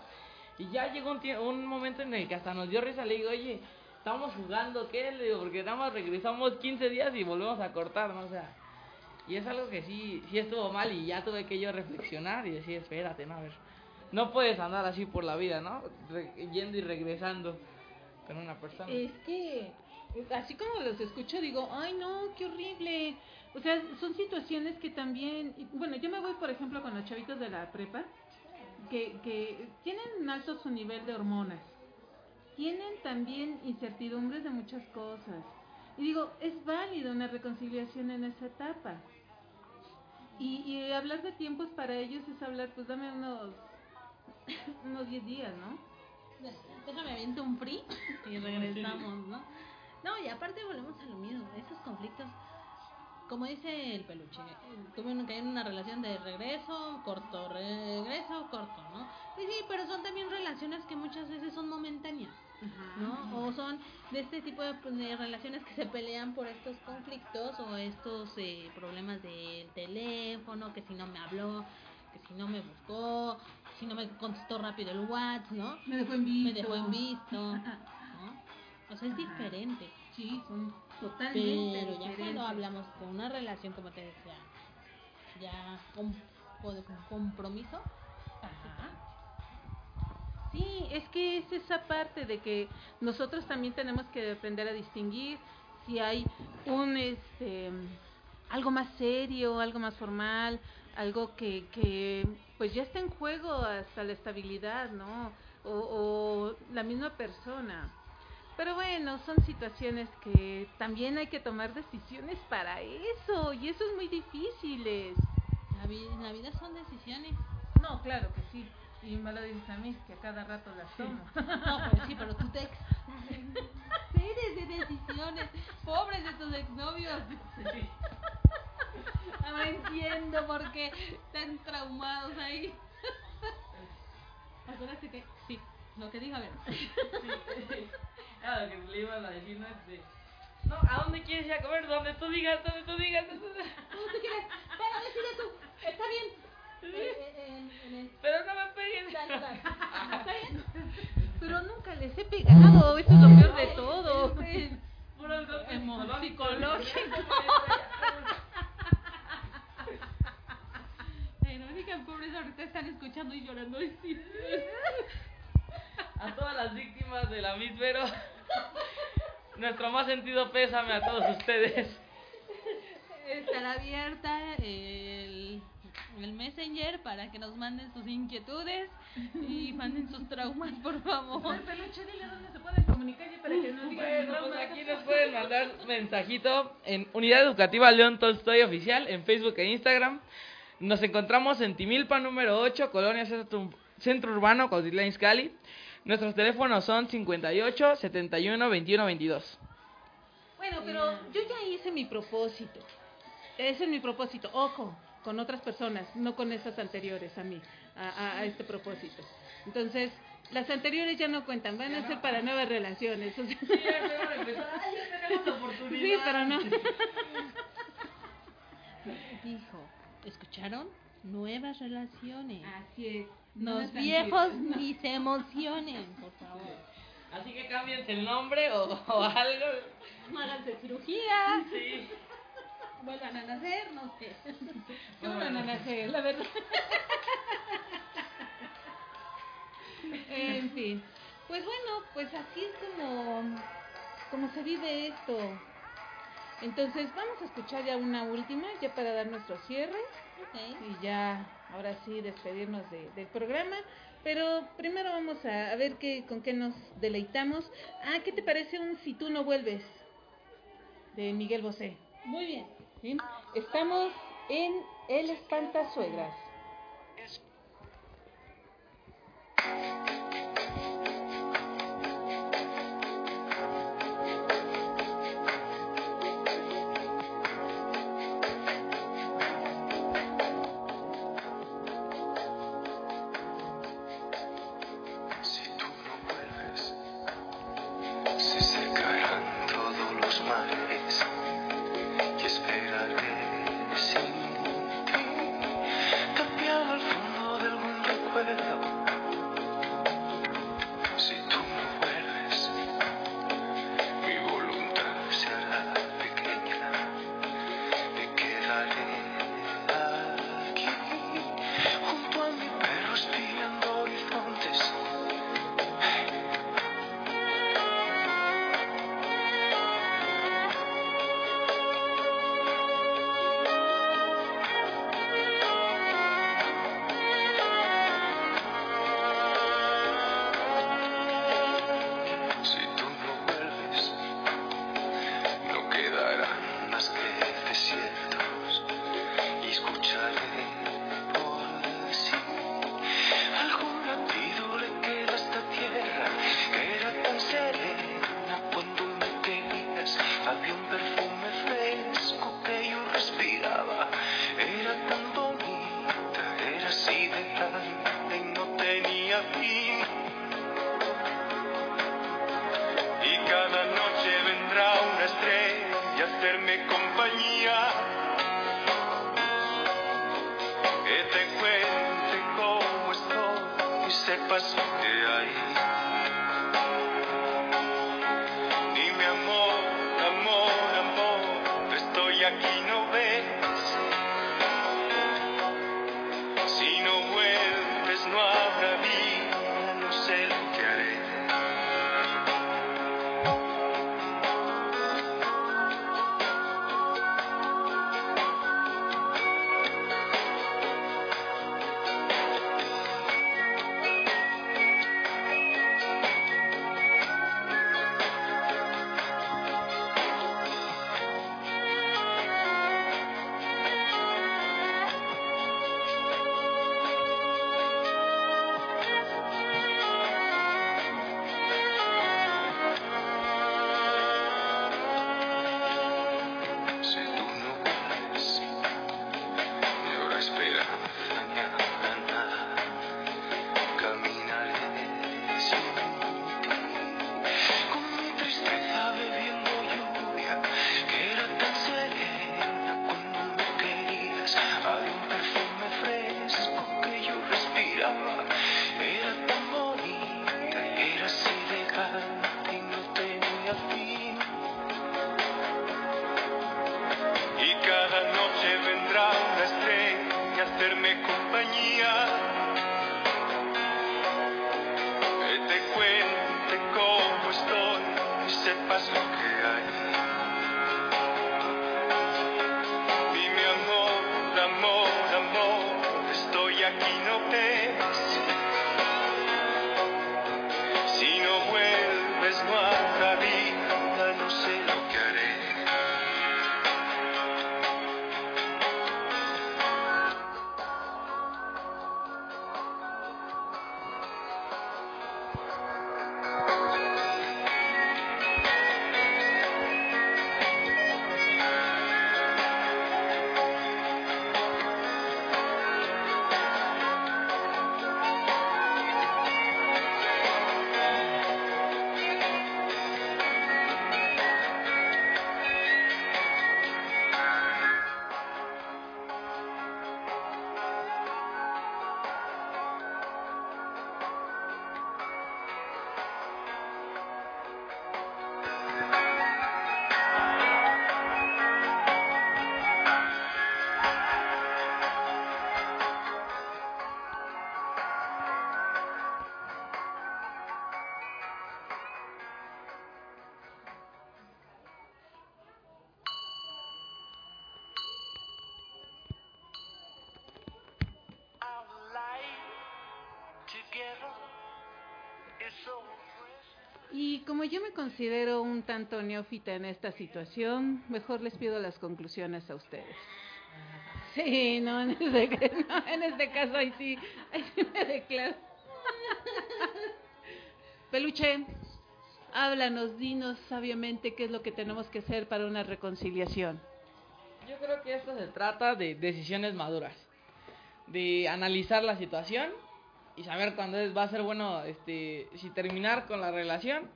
D: Y ya llegó un, un momento en el que hasta nos dio risa, le digo, oye, estamos jugando, ¿qué? Le digo, porque nada más regresamos 15 días y volvemos a cortar, ¿no? O sea, y es algo que sí, sí estuvo mal y ya tuve que yo reflexionar y decir, espérate, ¿no? A ver, no puedes andar así por la vida, ¿no? Yendo y regresando con una persona.
B: Es que, así como los escucho, digo, ay no, qué horrible. O sea, son situaciones que también, bueno, yo me voy, por ejemplo, con los chavitos de la prepa, que, que tienen alto su nivel de hormonas. Tienen también incertidumbres de muchas cosas. Y digo, es válido una reconciliación en esa etapa. Y, y hablar de tiempos para ellos es hablar, pues dame unos, unos 10 días, ¿no?
C: Déjame aviento un free y regresamos, ¿no? No, y aparte volvemos a lo mismo, esos conflictos, como dice el peluche, caí en una relación de regreso, corto, regreso, corto, ¿no? Pues sí, pero son también relaciones que muchas veces son momentáneas, ¿no? O son de este tipo de, pues, de relaciones que se pelean por estos conflictos o estos eh, problemas del teléfono, que si no me habló, que si no me buscó, si no me contestó rápido el WhatsApp, ¿no?
B: Me dejó en visto.
C: me dejó en visto, ¿no? O sea, es diferente.
B: Sí, son totalmente
C: Pero ya cuando hablamos de una relación, como te decía, ya com- o de compromiso.
B: Sí, es que es esa parte de que nosotros también tenemos que aprender a distinguir si hay un este algo más serio, algo más formal, algo que, que pues ya está en juego hasta la estabilidad, ¿no? O, o la misma persona. Pero bueno, son situaciones que también hay que tomar decisiones para eso, y eso es muy difícil.
C: La vida, la vida son decisiones.
B: No, claro que sí. Y me lo dices a mí, que a cada rato las tomo.
C: No, pues sí, pero tú te excedes de decisiones. Pobres de tus exnovios. No entiendo por qué están traumados ahí. Acuérdate que, sí, lo que diga, a ver.
D: Ah, lo que le iban a decir no es de. No, ¿a dónde quieres ir a comer? Donde tú digas, donde tú digas. donde tú-
C: ¿Cómo tú quieres? Pero decide tú. Está bien. Eh, eh, en- en el-
D: Pero no me peguen.
B: Pero nunca les he pegado, eso es lo peor de todo.
D: Golpe
C: Emo-
D: psicológico.
C: Pero digan, pobres, ahorita están escuchando y llorando.
D: A todas las víctimas de la Miss Vero. Nuestro más sentido pésame a todos ustedes.
C: Estará abierta el, el Messenger para que nos manden sus inquietudes y manden sus traumas, por favor.
B: peluche, dile dónde se pueden comunicar y para que nos digan
D: Bueno, pues aquí nos pueden mandar mensajito en Unidad Educativa León Tolstoy Oficial en Facebook e Instagram. Nos encontramos en Timilpa número 8, Colonia Centro, Centro Urbano, Cuautitlán Izcalli. Nuestros teléfonos son 58 71 21 22.
B: Bueno, pero yo ya hice mi propósito. Ese es mi propósito. Ojo, con otras personas, no con esas anteriores a mí, a, a- a este propósito. Entonces, las anteriores ya no cuentan, van a ser para nuevas relaciones. o sea- sí, pero no.
C: Dijo, ¿escucharon? Nuevas relaciones.
B: Así es.
C: Los viejos ni se emocionen, por favor.
D: Así que cámbiense el nombre o, o algo.
C: Háganse cirugía,
D: Sí.
C: Vuelvan a nacer, no sé.
B: Qué bueno, Naje, la verdad. en fin. Pues bueno, pues así es como, como se vive esto. Entonces vamos a escuchar ya una última, ya para dar nuestro cierre y ya ahora sí despedirnos de- del programa. Pero primero vamos a, a ver qué, con qué nos deleitamos. Ah, ¿qué te parece un Si tú no vuelves? De Miguel Bosé.
C: Muy bien.
B: Estamos en El Espantasuegras. Como yo me considero un tanto neófita en esta situación, mejor les pido las conclusiones a ustedes. Sí, no, en este, no, en este caso ahí sí, ahí sí me declaro. Peluche, háblanos, dinos sabiamente qué es lo que tenemos que hacer para una reconciliación.
D: Yo creo que esto se trata de decisiones maduras, de analizar la situación y saber cuándo es, va a ser bueno este, si terminar con la relación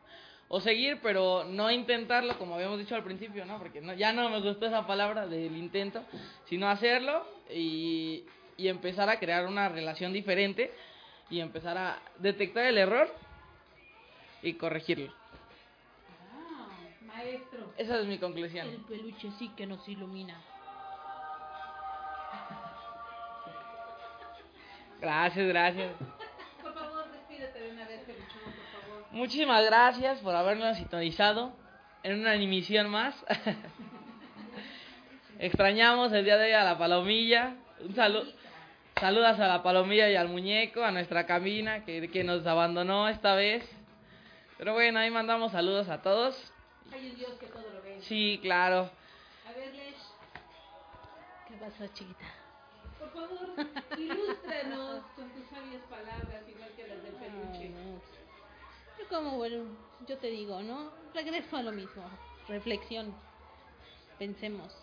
D: o seguir, pero no intentarlo como habíamos dicho al principio, ¿no? Porque no, ya no me gustó esa palabra del intento, sino hacerlo y, y empezar a crear una relación diferente y empezar a detectar el error y corregirlo.
B: Ah, maestro.
D: Esa es mi conclusión.
C: El peluche sí que nos ilumina.
D: Gracias, gracias.
B: Por favor, despídete de una vez, Peluchón, por favor.
D: Muchísimas gracias por habernos sintonizado en una emisión más. Extrañamos el día de hoy a la palomilla. Un saludo. Saludas a la palomilla y al muñeco, a nuestra cabina que, que nos abandonó esta vez. Pero bueno, ahí mandamos saludos a todos.
B: Hay un Dios que todo lo ve.
D: Sí, claro.
B: A ver, Lesh,
C: ¿Qué pasó, chiquita?
B: por favor, ilústranos con tus sabias palabras, igual que las del peluche.
C: Yo como, bueno, yo te digo, ¿no? Regreso a lo mismo. Reflexión. Pensemos.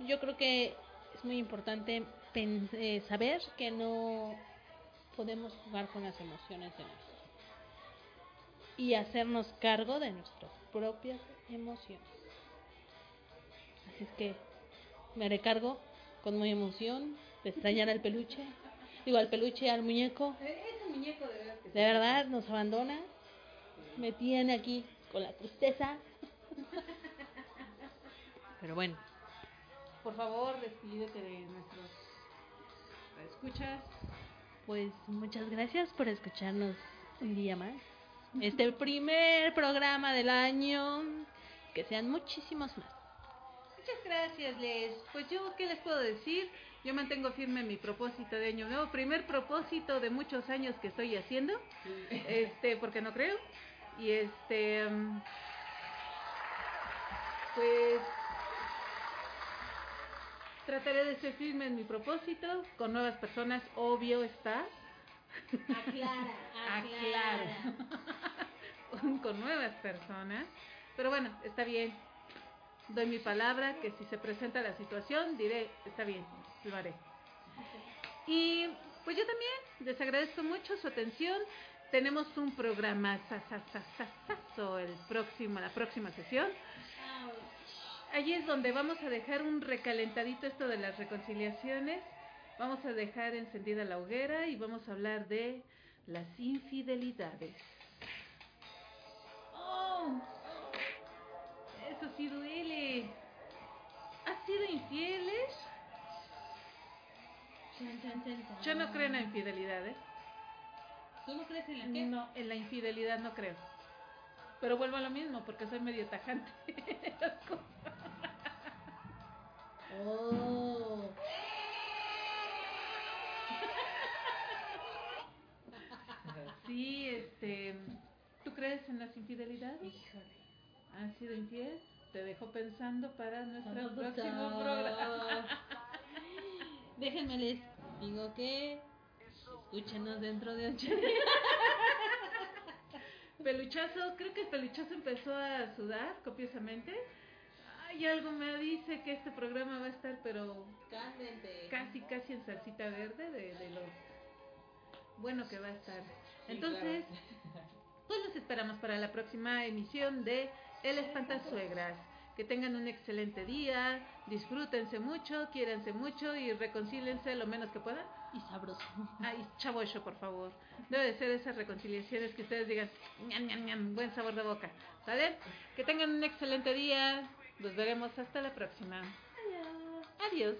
C: Yo creo que es muy importante eh, saber que no podemos jugar con las emociones de nosotros. Y hacernos cargo de nuestras propias emociones. Así es que me recargo con mi emoción de extrañar al peluche. Digo, al peluche, al muñeco.
B: Muñeco de verdad que
C: De verdad nos abandona. Me tiene aquí con la tristeza. Pero bueno,
B: Por favor, despídete de nuestros escuchas.
C: pues muchas gracias por escucharnos un día más. Este primer programa del año. Que sean muchísimos más.
B: Muchas gracias, Les. Pues yo, ¿qué les puedo decir? Yo mantengo firme mi propósito de año nuevo. Primer propósito de muchos años que estoy haciendo. Este, porque no creo. Y este. mm, Pues. Trataré de ser firme en mi propósito. Con nuevas personas, obvio está.
C: Aclara,
B: Aclaro. con nuevas personas. Pero bueno, está bien. Doy mi palabra que si se presenta la situación, diré, está bien, lo haré. Y pues yo también les agradezco mucho su atención. Tenemos un programa sasasasasazo el próximo, la próxima sesión. Allí es donde vamos a dejar un recalentadito esto de las reconciliaciones. Vamos a dejar encendida la hoguera y vamos a hablar de las infidelidades. ¡Oh! Eso sí duele. ¿Has sido infieles? Yo no creo en la infidelidad, ¿eh?
C: ¿Tú no crees en la qué?
B: No, en la infidelidad no creo. Pero vuelvo a lo mismo porque soy medio tajante.
C: Oh.
B: Sí, este. ¿Tú crees en las infidelidades?
C: Híjole.
B: ¿Has sido infiel? Te dejo pensando para nuestro próximo programa.
C: Déjenme les digo que escúchenos dentro de ocho días.
B: Peluchazo, creo que el peluchazo empezó a sudar copiosamente. Ay, algo me dice que este programa va a estar, pero
C: Cálmense.
B: casi, casi en salsita verde de, de lo bueno que va a estar. Entonces, pues los esperamos para la próxima emisión de El Espantazuegras. Que tengan un excelente día, disfrútense mucho, quiéranse mucho y reconcílense lo menos que puedan.
C: Y sabroso.
B: Ay, chavocho, por favor. Debe de ser esas reconciliaciones que ustedes digan, ñam, ñam, ñam, buen sabor de boca. ¿Sale? Que tengan un excelente día. Nos veremos hasta la próxima. Adiós. Adiós.